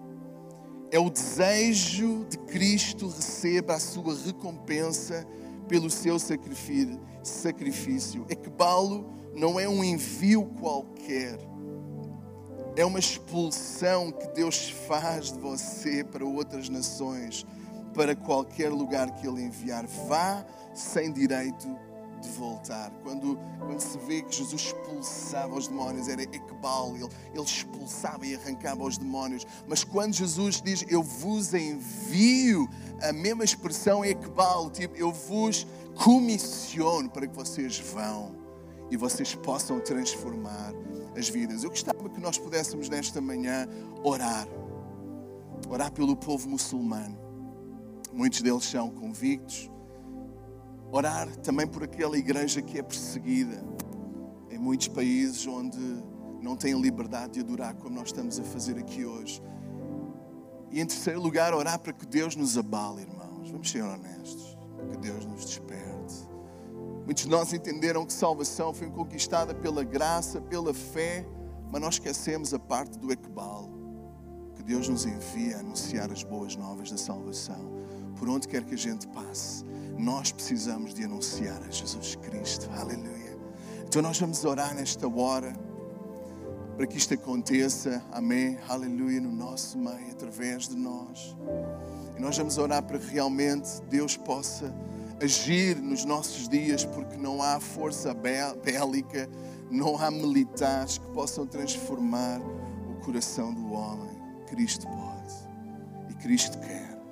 É o desejo de Cristo receba a sua recompensa pelo seu sacrifício. É que balo não é um envio qualquer. É uma expulsão que Deus faz de você para outras nações, para qualquer lugar que Ele enviar. Vá sem direito de voltar. Quando, quando se vê que Jesus expulsava os demónios, era Ekbal, ele, ele expulsava e arrancava os demónios. Mas quando Jesus diz, eu vos envio, a mesma expressão é Ekbal, tipo, eu vos comissiono para que vocês vão e vocês possam transformar as vidas. Eu gostava que nós pudéssemos nesta manhã orar. Orar pelo povo muçulmano. Muitos deles são convictos, Orar também por aquela igreja que é perseguida em muitos países onde não têm liberdade de adorar como nós estamos a fazer aqui hoje. E em terceiro lugar, orar para que Deus nos abale, irmãos. Vamos ser honestos. Que Deus nos desperte. Muitos de nós entenderam que salvação foi conquistada pela graça, pela fé, mas nós esquecemos a parte do Equebal. Que Deus nos envia a anunciar as boas novas da salvação por onde quer que a gente passe, nós precisamos de anunciar a Jesus Cristo. Aleluia. Então nós vamos orar nesta hora para que isto aconteça. Amém. Aleluia. No nosso meio, através de nós. E nós vamos orar para que realmente Deus possa agir nos nossos dias, porque não há força bélica, não há militares que possam transformar o coração do homem. Cristo pode. E Cristo quer.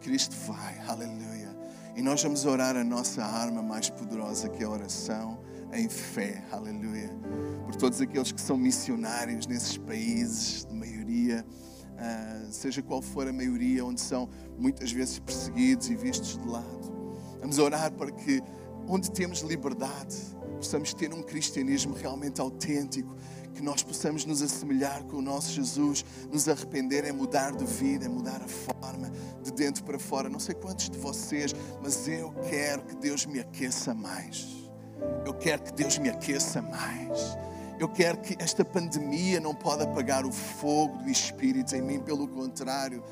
Cristo vai. Aleluia. E nós vamos orar a nossa arma mais poderosa, que é a oração em fé. Aleluia. Por todos aqueles que são missionários nesses países, de maioria, uh, seja qual for a maioria, onde são muitas vezes perseguidos e vistos de lado. Vamos orar para que, onde temos liberdade, possamos ter um cristianismo realmente autêntico, que nós possamos nos assemelhar com o nosso Jesus, nos arrepender é mudar de vida, é mudar a forma, de dentro para fora. Não sei quantos de vocês, mas eu quero que Deus me aqueça mais. Eu quero que Deus me aqueça mais. Eu quero que esta pandemia não pode apagar o fogo do Espírito em mim, pelo contrário,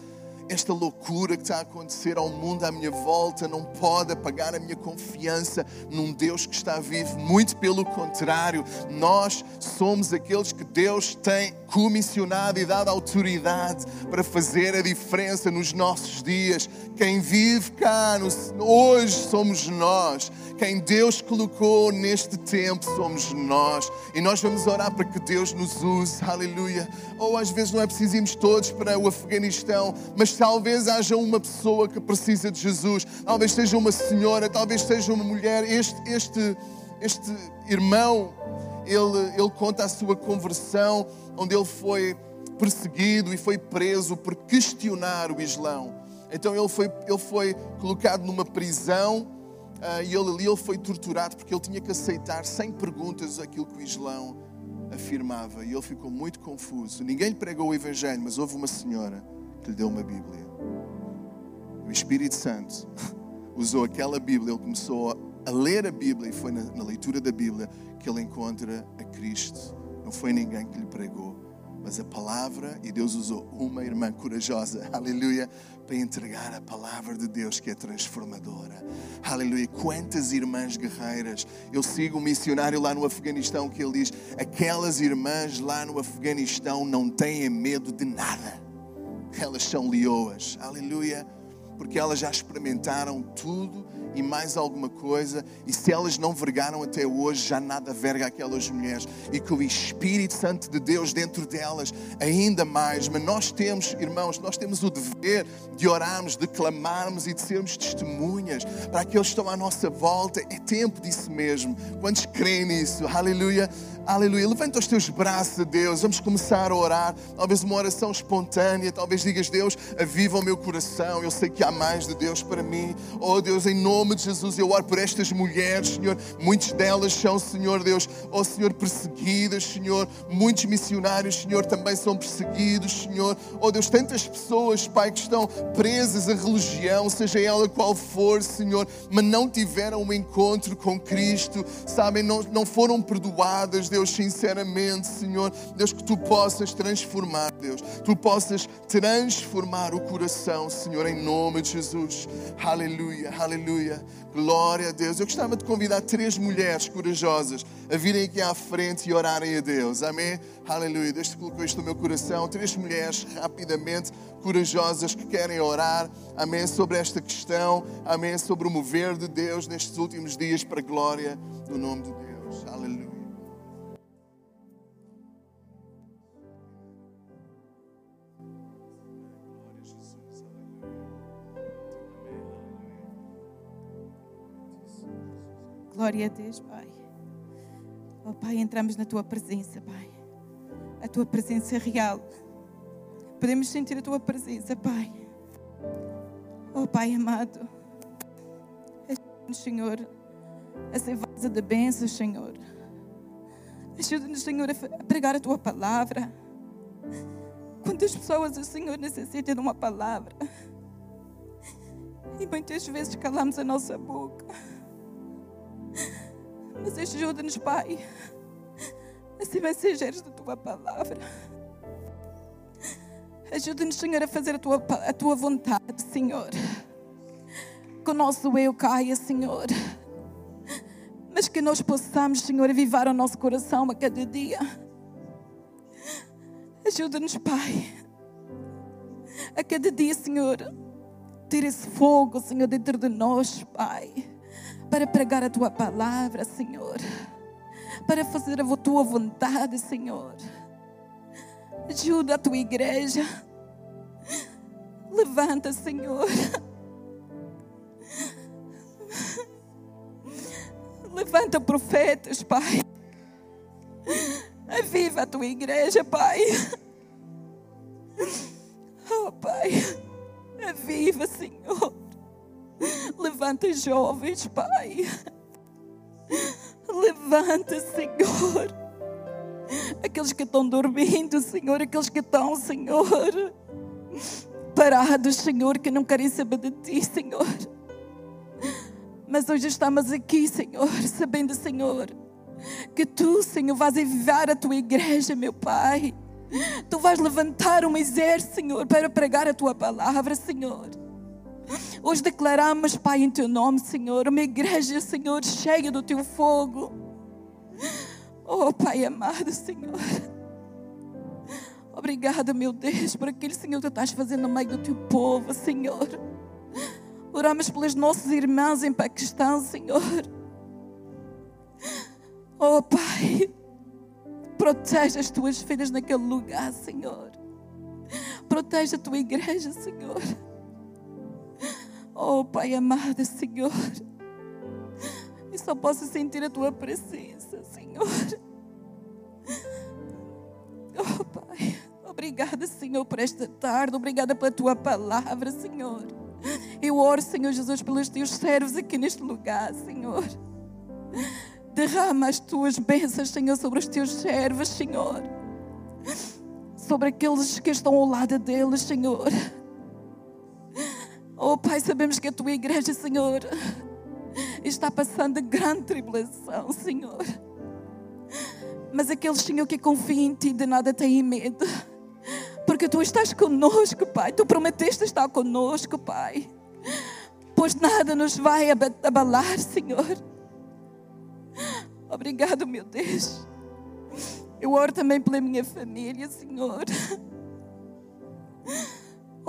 esta loucura que está a acontecer ao mundo à minha volta não pode apagar a minha confiança num Deus que está vivo. Muito pelo contrário, nós somos aqueles que Deus tem comissionado e dado autoridade para fazer a diferença nos nossos dias. Quem vive cá hoje somos nós. Quem Deus colocou neste tempo somos nós. E nós vamos orar para que Deus nos use. Aleluia. Ou às vezes não é preciso irmos todos para o Afeganistão, mas talvez haja uma pessoa que precisa de Jesus. Talvez seja uma senhora, talvez seja uma mulher. Este, este, este irmão, ele, ele conta a sua conversão, onde ele foi perseguido e foi preso por questionar o Islão. Então ele foi, ele foi colocado numa prisão uh, e ele ali ele foi torturado porque ele tinha que aceitar sem perguntas aquilo que o Islão afirmava. E ele ficou muito confuso. Ninguém lhe pregou o Evangelho, mas houve uma senhora que lhe deu uma Bíblia. O Espírito Santo usou aquela Bíblia, ele começou a ler a Bíblia e foi na, na leitura da Bíblia que ele encontra a Cristo. Não foi ninguém que lhe pregou mas a palavra, e Deus usou uma irmã corajosa, aleluia, para entregar a palavra de Deus que é transformadora. Aleluia. Quantas irmãs guerreiras. Eu sigo um missionário lá no Afeganistão que ele diz: aquelas irmãs lá no Afeganistão não têm medo de nada. Elas são leoas. Aleluia. Porque elas já experimentaram tudo e mais alguma coisa, e se elas não vergaram até hoje, já nada verga aquelas mulheres, e que o Espírito Santo de Deus dentro delas ainda mais. Mas nós temos, irmãos, nós temos o dever de orarmos, de clamarmos e de sermos testemunhas para aqueles que estão à nossa volta. É tempo disso mesmo. Quantos creem nisso? Aleluia. Aleluia. Levanta os teus braços Deus. Vamos começar a orar. Talvez uma oração espontânea. Talvez digas, Deus, aviva o meu coração. Eu sei que há mais de Deus para mim. Oh Deus, em nome de Jesus, eu oro por estas mulheres, Senhor. Muitas delas são, Senhor Deus, oh Senhor, perseguidas, Senhor. Muitos missionários, Senhor, também são perseguidos, Senhor. Oh Deus, tantas pessoas, Pai, que estão presas à religião, seja ela qual for, Senhor, mas não tiveram um encontro com Cristo, sabem, não, não foram perdoadas, Deus Deus, sinceramente, Senhor, Deus, que tu possas transformar, Deus, tu possas transformar o coração, Senhor, em nome de Jesus. Aleluia, aleluia. Glória a Deus. Eu gostava de convidar três mulheres corajosas a virem aqui à frente e orarem a Deus. Amém? Aleluia. Deus te colocou isto no meu coração. Três mulheres rapidamente corajosas que querem orar. Amém? Sobre esta questão. Amém? Sobre o mover de Deus nestes últimos dias para a glória do nome de Deus. Aleluia. Glória a Deus, Pai. Oh, Pai, entramos na Tua presença, Pai. A Tua presença real. Podemos sentir a Tua presença, Pai. Oh, Pai amado. Ajuda-nos, Senhor, a ser vaza de bênçãos, Senhor. Ajuda-nos, Senhor, a pregar a Tua palavra. Quantas pessoas o Senhor necessita de uma palavra? E muitas vezes calamos a nossa boca. Mas ajuda-nos, Pai, a ser mensageiros da tua palavra. Ajuda-nos, Senhor, a fazer a tua, a tua vontade, Senhor. que o nosso eu caia, Senhor. Mas que nós possamos, Senhor, avivar o nosso coração a cada dia. Ajuda-nos, Pai. A cada dia, Senhor, ter esse fogo, Senhor, dentro de nós, Pai. Para pregar a tua palavra, Senhor. Para fazer a tua vontade, Senhor. Ajuda a tua igreja. Levanta, Senhor. Levanta profetas, Pai. Aviva a tua igreja, Pai. Oh, Pai. Aviva, Senhor. Levanta jovens, Pai. Levanta, Senhor. Aqueles que estão dormindo, Senhor. Aqueles que estão, Senhor. Parados, Senhor, que não querem saber de Ti, Senhor. Mas hoje estamos aqui, Senhor, sabendo, Senhor, que Tu, Senhor, vais enviar a Tua igreja, meu Pai. Tu vais levantar um exército, Senhor, para pregar a Tua palavra, Senhor. Hoje declaramos, Pai, em Teu nome, Senhor, uma igreja, Senhor, cheia do Teu fogo. Oh, Pai amado, Senhor. Obrigada, meu Deus, por aquele, Senhor, que Tu estás fazendo no meio do Teu povo, Senhor. Oramos pelos nossos irmãos em Paquistão, Senhor. Oh, Pai, proteja as tuas filhas naquele lugar, Senhor. Proteja a tua igreja, Senhor. Oh, Pai amado, Senhor. Eu só posso sentir a tua presença, Senhor. Oh, Pai. Obrigada, Senhor, por esta tarde. Obrigada pela tua palavra, Senhor. Eu oro, Senhor Jesus, pelos teus servos aqui neste lugar, Senhor. Derrama as tuas bênçãos, Senhor, sobre os teus servos, Senhor. Sobre aqueles que estão ao lado deles, Senhor. Oh, Pai, sabemos que a tua igreja, Senhor, está passando grande tribulação, Senhor. Mas aqueles, Senhor, que confiam em Ti, de nada têm medo. Porque Tu estás conosco, Pai. Tu prometeste estar conosco, Pai. Pois nada nos vai abalar, Senhor. Obrigado, meu Deus. Eu oro também pela minha família, Senhor.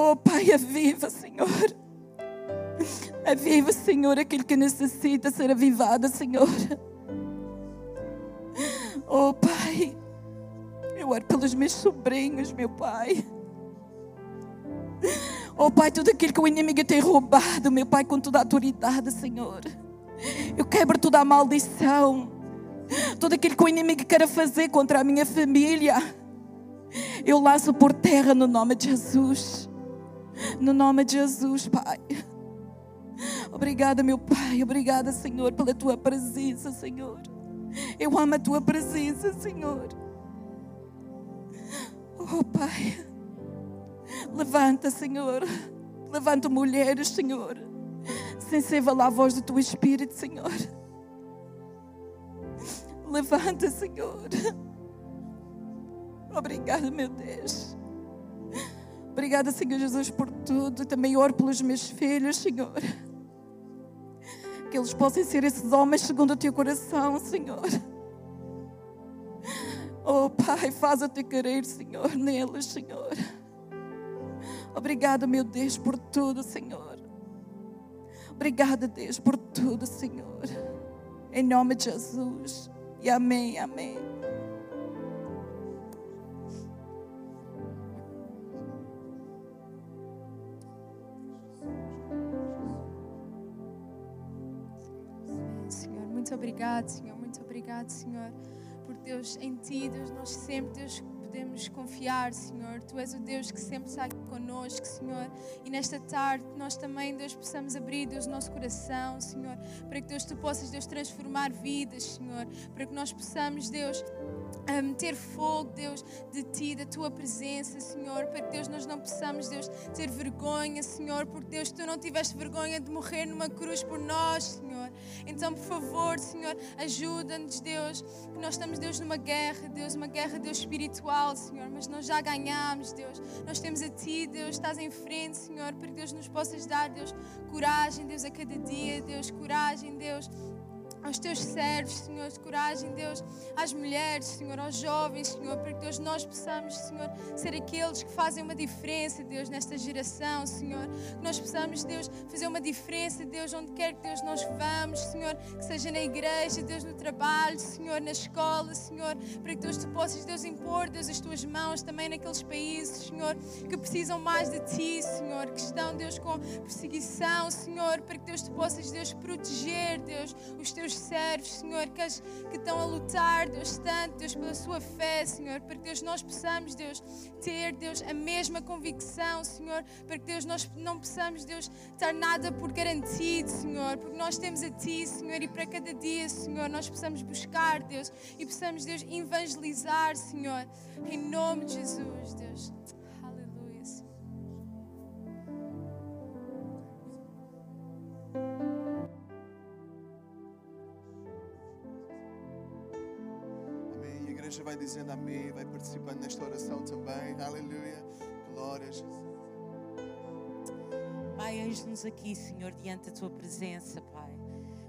Oh, Pai, aviva, Senhor. Aviva, Senhor, aquele que necessita ser avivado, Senhor. Oh, Pai. Eu oro pelos meus sobrinhos, meu Pai. Oh, Pai, tudo aquilo que o inimigo tem roubado, meu Pai, com toda a autoridade, Senhor. Eu quebro toda a maldição. Tudo aquilo que o inimigo quer fazer contra a minha família. Eu laço por terra no nome de Jesus. No nome de Jesus, Pai. Obrigada, meu Pai. Obrigada, Senhor, pela tua presença, Senhor. Eu amo a tua presença, Senhor. Oh, Pai. Levanta, Senhor. Levanta mulheres, Senhor. Sensível à voz do teu Espírito, Senhor. Levanta, Senhor. Obrigada, meu Deus. Obrigada, Senhor Jesus, por tudo. Também oro pelos meus filhos, Senhor. Que eles possam ser esses homens segundo o teu coração, Senhor. Oh, Pai, faz o teu querer, Senhor, neles, Senhor. Obrigada, meu Deus, por tudo, Senhor. Obrigada, Deus, por tudo, Senhor. Em nome de Jesus. E amém, amém. Muito obrigado, Senhor, muito obrigado, Senhor, por Deus em Ti, Deus, nós sempre, Deus, podemos confiar, Senhor. Tu és o Deus que sempre está aqui conosco, Senhor. E nesta tarde, nós também, Deus, possamos abrir, Deus, o nosso coração, Senhor, para que, Deus, Tu possas, Deus, transformar vidas, Senhor, para que nós possamos, Deus, um, ter fogo, Deus, de Ti, da Tua presença, Senhor, para que, Deus, nós não possamos, Deus, ter vergonha, Senhor, porque, Deus, Tu não tiveste vergonha de morrer numa cruz por nós, Senhor. Então, por favor, Senhor, ajuda-nos, Deus, que nós estamos, Deus, numa guerra, Deus, uma guerra, Deus, espiritual, Senhor, mas nós já ganhamos, Deus. Nós temos a Ti, Deus, estás em frente, Senhor, para que, Deus, nos possas dar, Deus, coragem, Deus, a cada dia, Deus, coragem, Deus aos teus servos, Senhor, de coragem, Deus, às mulheres, Senhor, aos jovens, Senhor, para que, Deus, nós possamos, Senhor, ser aqueles que fazem uma diferença, Deus, nesta geração, Senhor. Que nós possamos, Deus, fazer uma diferença, Deus, onde quer que, Deus, nós vamos, Senhor, que seja na igreja, Deus, no trabalho, Senhor, na escola, Senhor, para que, Deus, tu possas, Deus, impor, Deus, as tuas mãos também naqueles países, Senhor, que precisam mais de Ti, Senhor, que estão, Deus, com perseguição, Senhor, para que, Deus, tu possas, Deus, proteger, Deus, os teus servos, Senhor, que, as, que estão a lutar, Deus, tanto, Deus, pela sua fé, Senhor, para que, Deus, nós possamos, Deus, ter, Deus, a mesma convicção, Senhor, para que, Deus, nós não possamos, Deus, estar nada por garantido, Senhor, porque nós temos a Ti, Senhor, e para cada dia, Senhor, nós possamos buscar, Deus, e possamos, Deus, evangelizar, Senhor, em nome de Jesus, Deus. Igreja vai dizendo amém, vai participando nesta oração também. Aleluia. Glória a Jesus. Pai, eis-nos aqui, Senhor, diante da tua presença, Pai.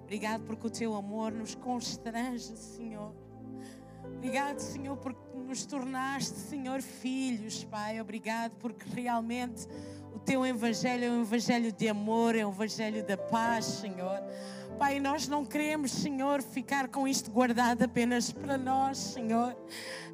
Obrigado porque o teu amor nos constrange, Senhor. Obrigado, Senhor, porque nos tornaste, Senhor, filhos, Pai. Obrigado porque realmente o teu evangelho é um evangelho de amor, é um evangelho da paz, Senhor. Pai, nós não queremos, Senhor, ficar com isto guardado apenas para nós, Senhor.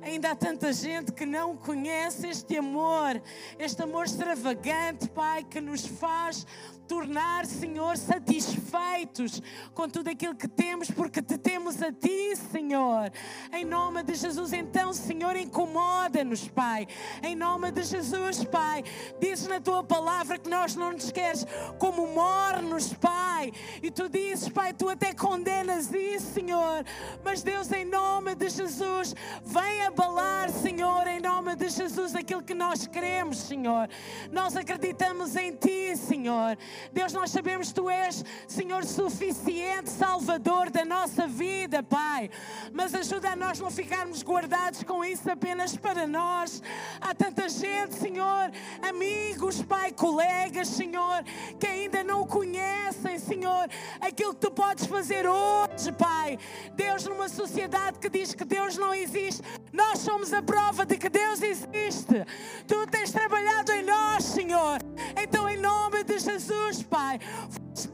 Ainda há tanta gente que não conhece este amor, este amor extravagante, Pai, que nos faz tornar, Senhor, satisfeitos com tudo aquilo que temos, porque te temos a Ti, Senhor. Em nome de Jesus, então, Senhor, incomoda-nos, Pai. Em nome de Jesus, Pai. Dizes na Tua palavra que nós não nos queres como mornos, Pai. E Tu dizes, Pai, Tu até condenas isso, Senhor. Mas Deus, em nome de Jesus, vem abalar, Senhor, em nome de Jesus, aquilo que nós queremos, Senhor. Nós acreditamos em Ti, Senhor. Deus, nós sabemos que Tu és, Senhor, suficiente Salvador da nossa vida, Pai. Mas ajuda a nós não ficarmos guardados com isso apenas para nós. Há tanta gente, Senhor, amigos, Pai, colegas, Senhor, que ainda não conhecem, Senhor, aquilo que Tu podes fazer hoje, Pai. Deus, numa sociedade que diz que Deus não existe, nós somos a prova de que Deus existe. Tu tens trabalhado em nós, Senhor. Então, em nome de Jesus, Pai,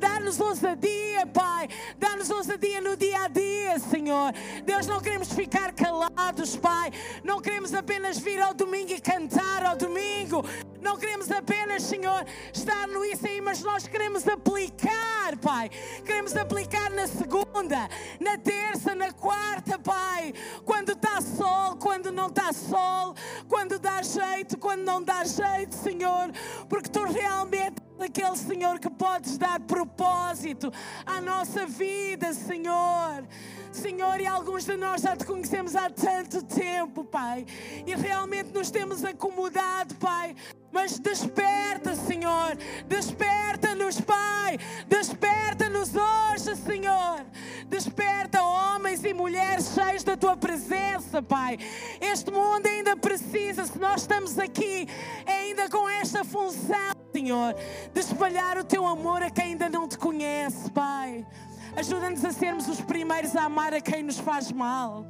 dá-nos ousadia, Pai. Dá-nos ousadia no dia a dia, Senhor. Deus, não queremos ficar calados, Pai. Não queremos apenas vir ao domingo e cantar ao domingo. Não queremos apenas, Senhor, estar no isso aí, mas nós queremos aplicar, Pai. Queremos aplicar na segunda, na terça, na quarta, Pai. Quando está sol, quando não está sol, quando dá jeito, quando não dá jeito, Senhor. Porque tu realmente és aquele Senhor que podes dar propósito à nossa vida, Senhor. Senhor, e alguns de nós já te conhecemos há tanto tempo, Pai, e realmente nos temos acomodado, Pai. Mas desperta, Senhor, desperta-nos, Pai, desperta-nos hoje, Senhor. Desperta homens e mulheres cheios da tua presença, Pai. Este mundo ainda precisa, se nós estamos aqui, ainda com esta função, Senhor, de espalhar o teu amor a quem ainda não te conhece, Pai. Ajuda-nos a sermos os primeiros a amar a quem nos faz mal.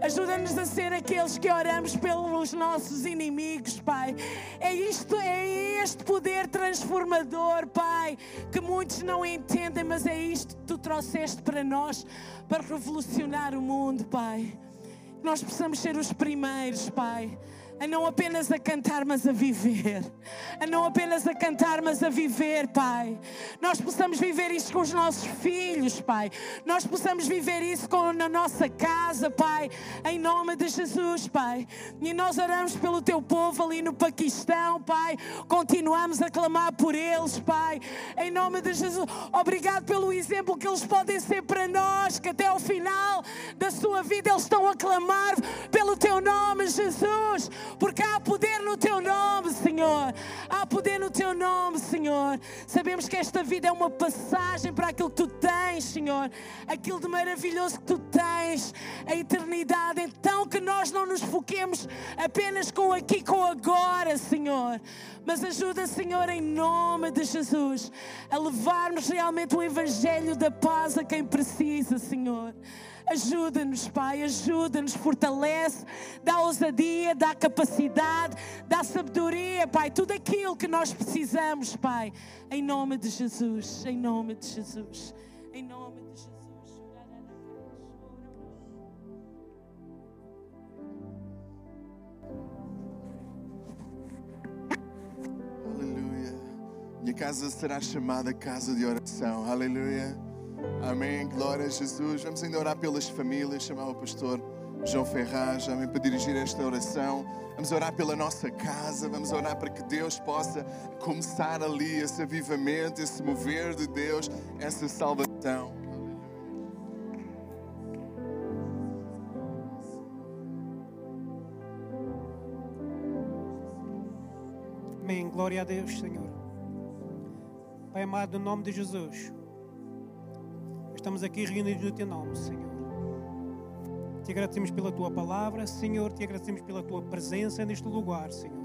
Ajuda-nos a ser aqueles que oramos pelos nossos inimigos, Pai. É isto, é este poder transformador, Pai, que muitos não entendem, mas é isto que tu trouxeste para nós para revolucionar o mundo, Pai. Nós possamos ser os primeiros, Pai, a não apenas a cantar, mas a viver. A não apenas a cantar, mas a viver, Pai. Nós possamos viver isso com os nossos filhos, Pai. Nós possamos viver isso com, na nossa casa, Pai. Em nome de Jesus, Pai. E nós oramos pelo teu povo ali no Paquistão, Pai. Continuamos a clamar por eles, Pai. Em nome de Jesus. Obrigado pelo exemplo que eles podem ser para nós, que até ao final da sua vida eles estão a clamar pelo teu nome, Jesus porque há poder no teu nome, Senhor. Há poder no teu nome, Senhor. Sabemos que esta vida é uma passagem para aquilo que tu tens, Senhor. Aquilo de maravilhoso que tu tens, a eternidade. Então que nós não nos foquemos apenas com aqui, com agora, Senhor. Mas ajuda, Senhor, em nome de Jesus, a levarmos realmente o Evangelho da paz a quem precisa, Senhor. Ajuda-nos, Pai, ajuda-nos, fortalece, dá ousadia, dá capacidade, dá sabedoria, Pai, tudo aquilo que nós precisamos, Pai, em nome de Jesus, em nome de Jesus, em nome de Jesus. Aleluia. Minha casa será chamada casa de oração. Aleluia. Amém. Glória a Jesus. Vamos ainda orar pelas famílias. Chamar o pastor João Ferraz, amém, para dirigir esta oração. Vamos orar pela nossa casa. Vamos orar para que Deus possa começar ali esse avivamento, esse mover de Deus, essa salvação. Amém. Glória a Deus, Senhor. Pai amado, no nome de Jesus, estamos aqui reunidos no Teu nome, Senhor. Te agradecemos pela Tua palavra, Senhor. Te agradecemos pela Tua presença neste lugar, Senhor.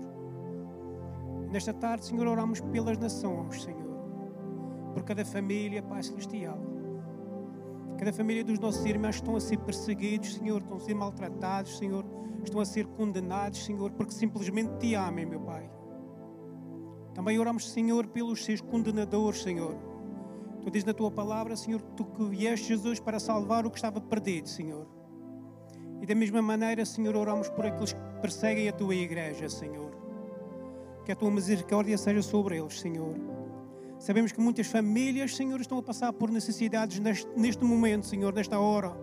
Nesta tarde, Senhor, oramos pelas nações, Senhor. Por cada família, Pai Celestial. Cada família dos nossos irmãos estão a ser perseguidos, Senhor, estão a ser maltratados, Senhor, estão a ser condenados, Senhor, porque simplesmente te amem, meu Pai. Também oramos, Senhor, pelos seus condenadores, Senhor. Tu dizes na tua palavra, Senhor, tu que vieste Jesus para salvar o que estava perdido, Senhor. E da mesma maneira, Senhor, oramos por aqueles que perseguem a tua igreja, Senhor. Que a tua misericórdia seja sobre eles, Senhor. Sabemos que muitas famílias, Senhor, estão a passar por necessidades neste, neste momento, Senhor, nesta hora.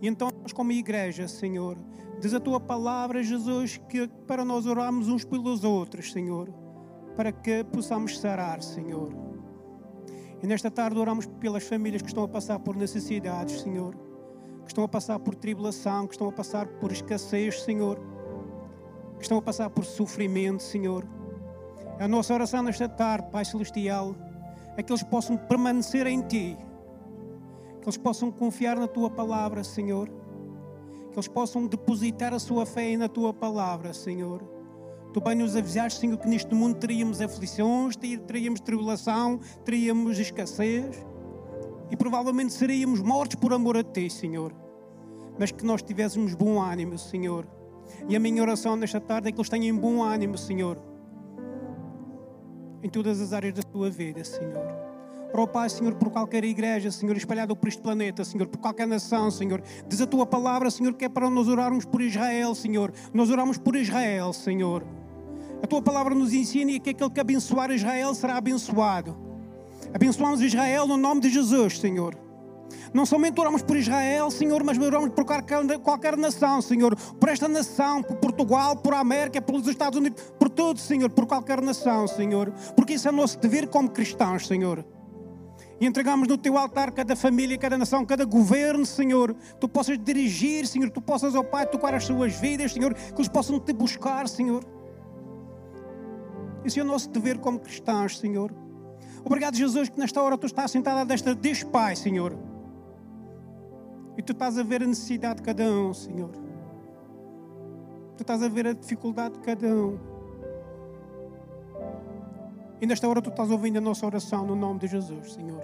E então, nós, como igreja, Senhor, diz a tua palavra, Jesus, que para nós orarmos uns pelos outros, Senhor para que possamos sarar, Senhor. E nesta tarde oramos pelas famílias que estão a passar por necessidades, Senhor, que estão a passar por tribulação, que estão a passar por escassez, Senhor, que estão a passar por sofrimento, Senhor. A nossa oração nesta tarde, Pai Celestial, é que eles possam permanecer em Ti, que eles possam confiar na Tua palavra, Senhor, que eles possam depositar a sua fé na Tua palavra, Senhor Tu bem nos avisaste, Senhor, que neste mundo teríamos aflições, teríamos tribulação, teríamos escassez e provavelmente seríamos mortos por amor a Ti, Senhor. Mas que nós tivéssemos bom ânimo, Senhor. E a minha oração nesta tarde é que eles tenham bom ânimo, Senhor. Em todas as áreas da sua vida, Senhor. Oro, Pai, Senhor, por qualquer igreja, Senhor, espalhada por este planeta, Senhor, por qualquer nação, Senhor. Diz a tua palavra, Senhor, que é para nós orarmos por Israel, Senhor. Nós oramos por Israel, Senhor. A tua palavra nos ensina que aquele que abençoar Israel será abençoado. Abençoamos Israel no nome de Jesus, Senhor. Não somente oramos por Israel, Senhor, mas oramos por qualquer, qualquer nação, Senhor. Por esta nação, por Portugal, por América, pelos Estados Unidos, por todos, Senhor, por qualquer nação, Senhor. Porque isso é nosso dever como cristãos, Senhor. E entregamos no teu altar cada família, cada nação, cada governo, Senhor. Tu possas dirigir, Senhor. Tu possas, ó Pai, tocar as suas vidas, Senhor. Que eles possam te buscar, Senhor. Esse é o nosso dever como cristãos, Senhor. Obrigado, Jesus, que nesta hora tu estás sentada desta Deus Pai, Senhor. E tu estás a ver a necessidade de cada um, Senhor. Tu estás a ver a dificuldade de cada um. E nesta hora tu estás ouvindo a nossa oração no nome de Jesus, Senhor.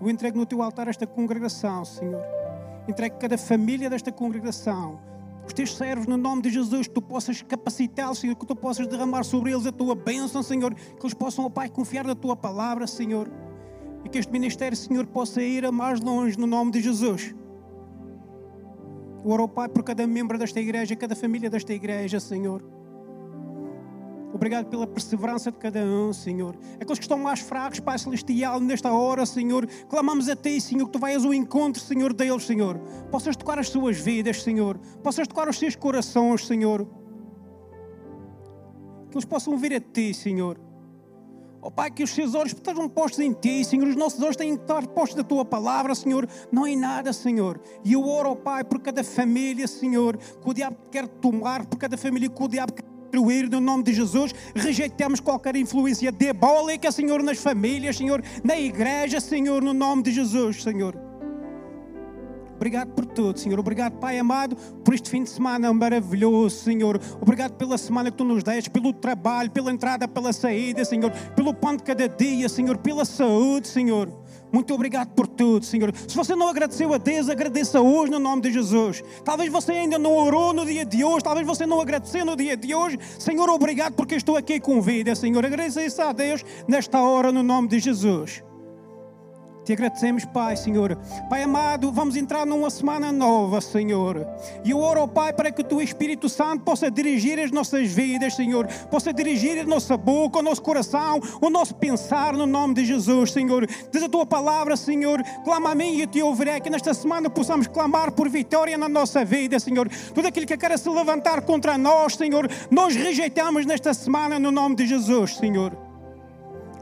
Eu entrego no teu altar esta congregação, Senhor. Entrego cada família desta congregação os teus servos, no nome de Jesus, que tu possas capacitá-los, Senhor, que tu possas derramar sobre eles a tua bênção, Senhor, que eles possam, ó Pai, confiar na tua palavra, Senhor, e que este ministério, Senhor, possa ir a mais longe, no nome de Jesus. Eu oro, Pai, por cada membro desta igreja, cada família desta igreja, Senhor. Obrigado pela perseverança de cada um, Senhor. Aqueles que estão mais fracos, Pai Celestial, nesta hora, Senhor, clamamos a Ti, Senhor, que Tu vais ao encontro, Senhor, deles, Senhor. Possas tocar as suas vidas, Senhor. Possas tocar os seus corações, Senhor. Que eles possam vir a Ti, Senhor. Oh Pai, que os seus olhos estejam postos em Ti, Senhor. Os nossos olhos têm que estar postos na Tua palavra, Senhor. Não em nada, Senhor. E eu oro, oh Pai, por cada família, Senhor, que o diabo quer tomar, por cada família que o diabo quer destruir, no nome de Jesus. Rejeitamos qualquer influência diabólica, Senhor, nas famílias, Senhor, na igreja, Senhor, no nome de Jesus, Senhor. Obrigado por tudo, Senhor. Obrigado, Pai amado, por este fim de semana maravilhoso, Senhor. Obrigado pela semana que tu nos deste, pelo trabalho, pela entrada, pela saída, Senhor. Pelo pão de cada dia, Senhor. Pela saúde, Senhor. Muito obrigado por tudo, Senhor. Se você não agradeceu a Deus, agradeça hoje no nome de Jesus. Talvez você ainda não orou no dia de hoje, talvez você não agradeceu no dia de hoje. Senhor, obrigado porque estou aqui com vida, Senhor. Agradeça isso a Deus nesta hora no nome de Jesus. Te agradecemos, Pai, Senhor. Pai amado, vamos entrar numa semana nova, Senhor. E eu oro, Pai, para que o Teu Espírito Santo possa dirigir as nossas vidas, Senhor. Possa dirigir a nossa boca, o nosso coração, o nosso pensar, no nome de Jesus, Senhor. Diz a Tua palavra, Senhor. Clama a mim e eu te ouvirei. Que nesta semana possamos clamar por vitória na nossa vida, Senhor. Tudo aquilo que quer se levantar contra nós, Senhor, nós rejeitamos nesta semana, no nome de Jesus, Senhor.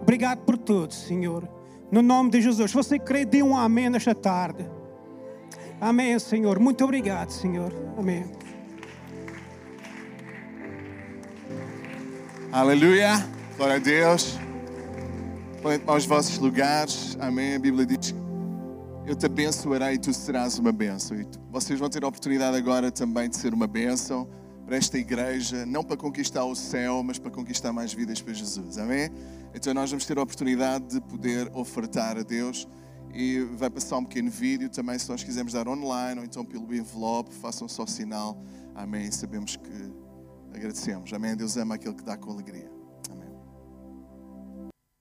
Obrigado por tudo, Senhor. No nome de Jesus. Você crê, dê um amém nesta tarde. Amém, Senhor. Muito obrigado, Senhor. Amém. Aleluia. Glória a Deus. Põe aos vossos lugares. Amém. A Bíblia diz: Eu te abençoarei e tu serás uma bênção. E vocês vão ter a oportunidade agora também de ser uma bênção para esta igreja, não para conquistar o céu, mas para conquistar mais vidas para Jesus. Amém? Então nós vamos ter a oportunidade de poder ofertar a Deus. E vai passar um pequeno vídeo também, se nós quisermos dar online ou então pelo envelope, façam só sinal. Amém. Sabemos que agradecemos. Amém. Deus ama aquele que dá com alegria.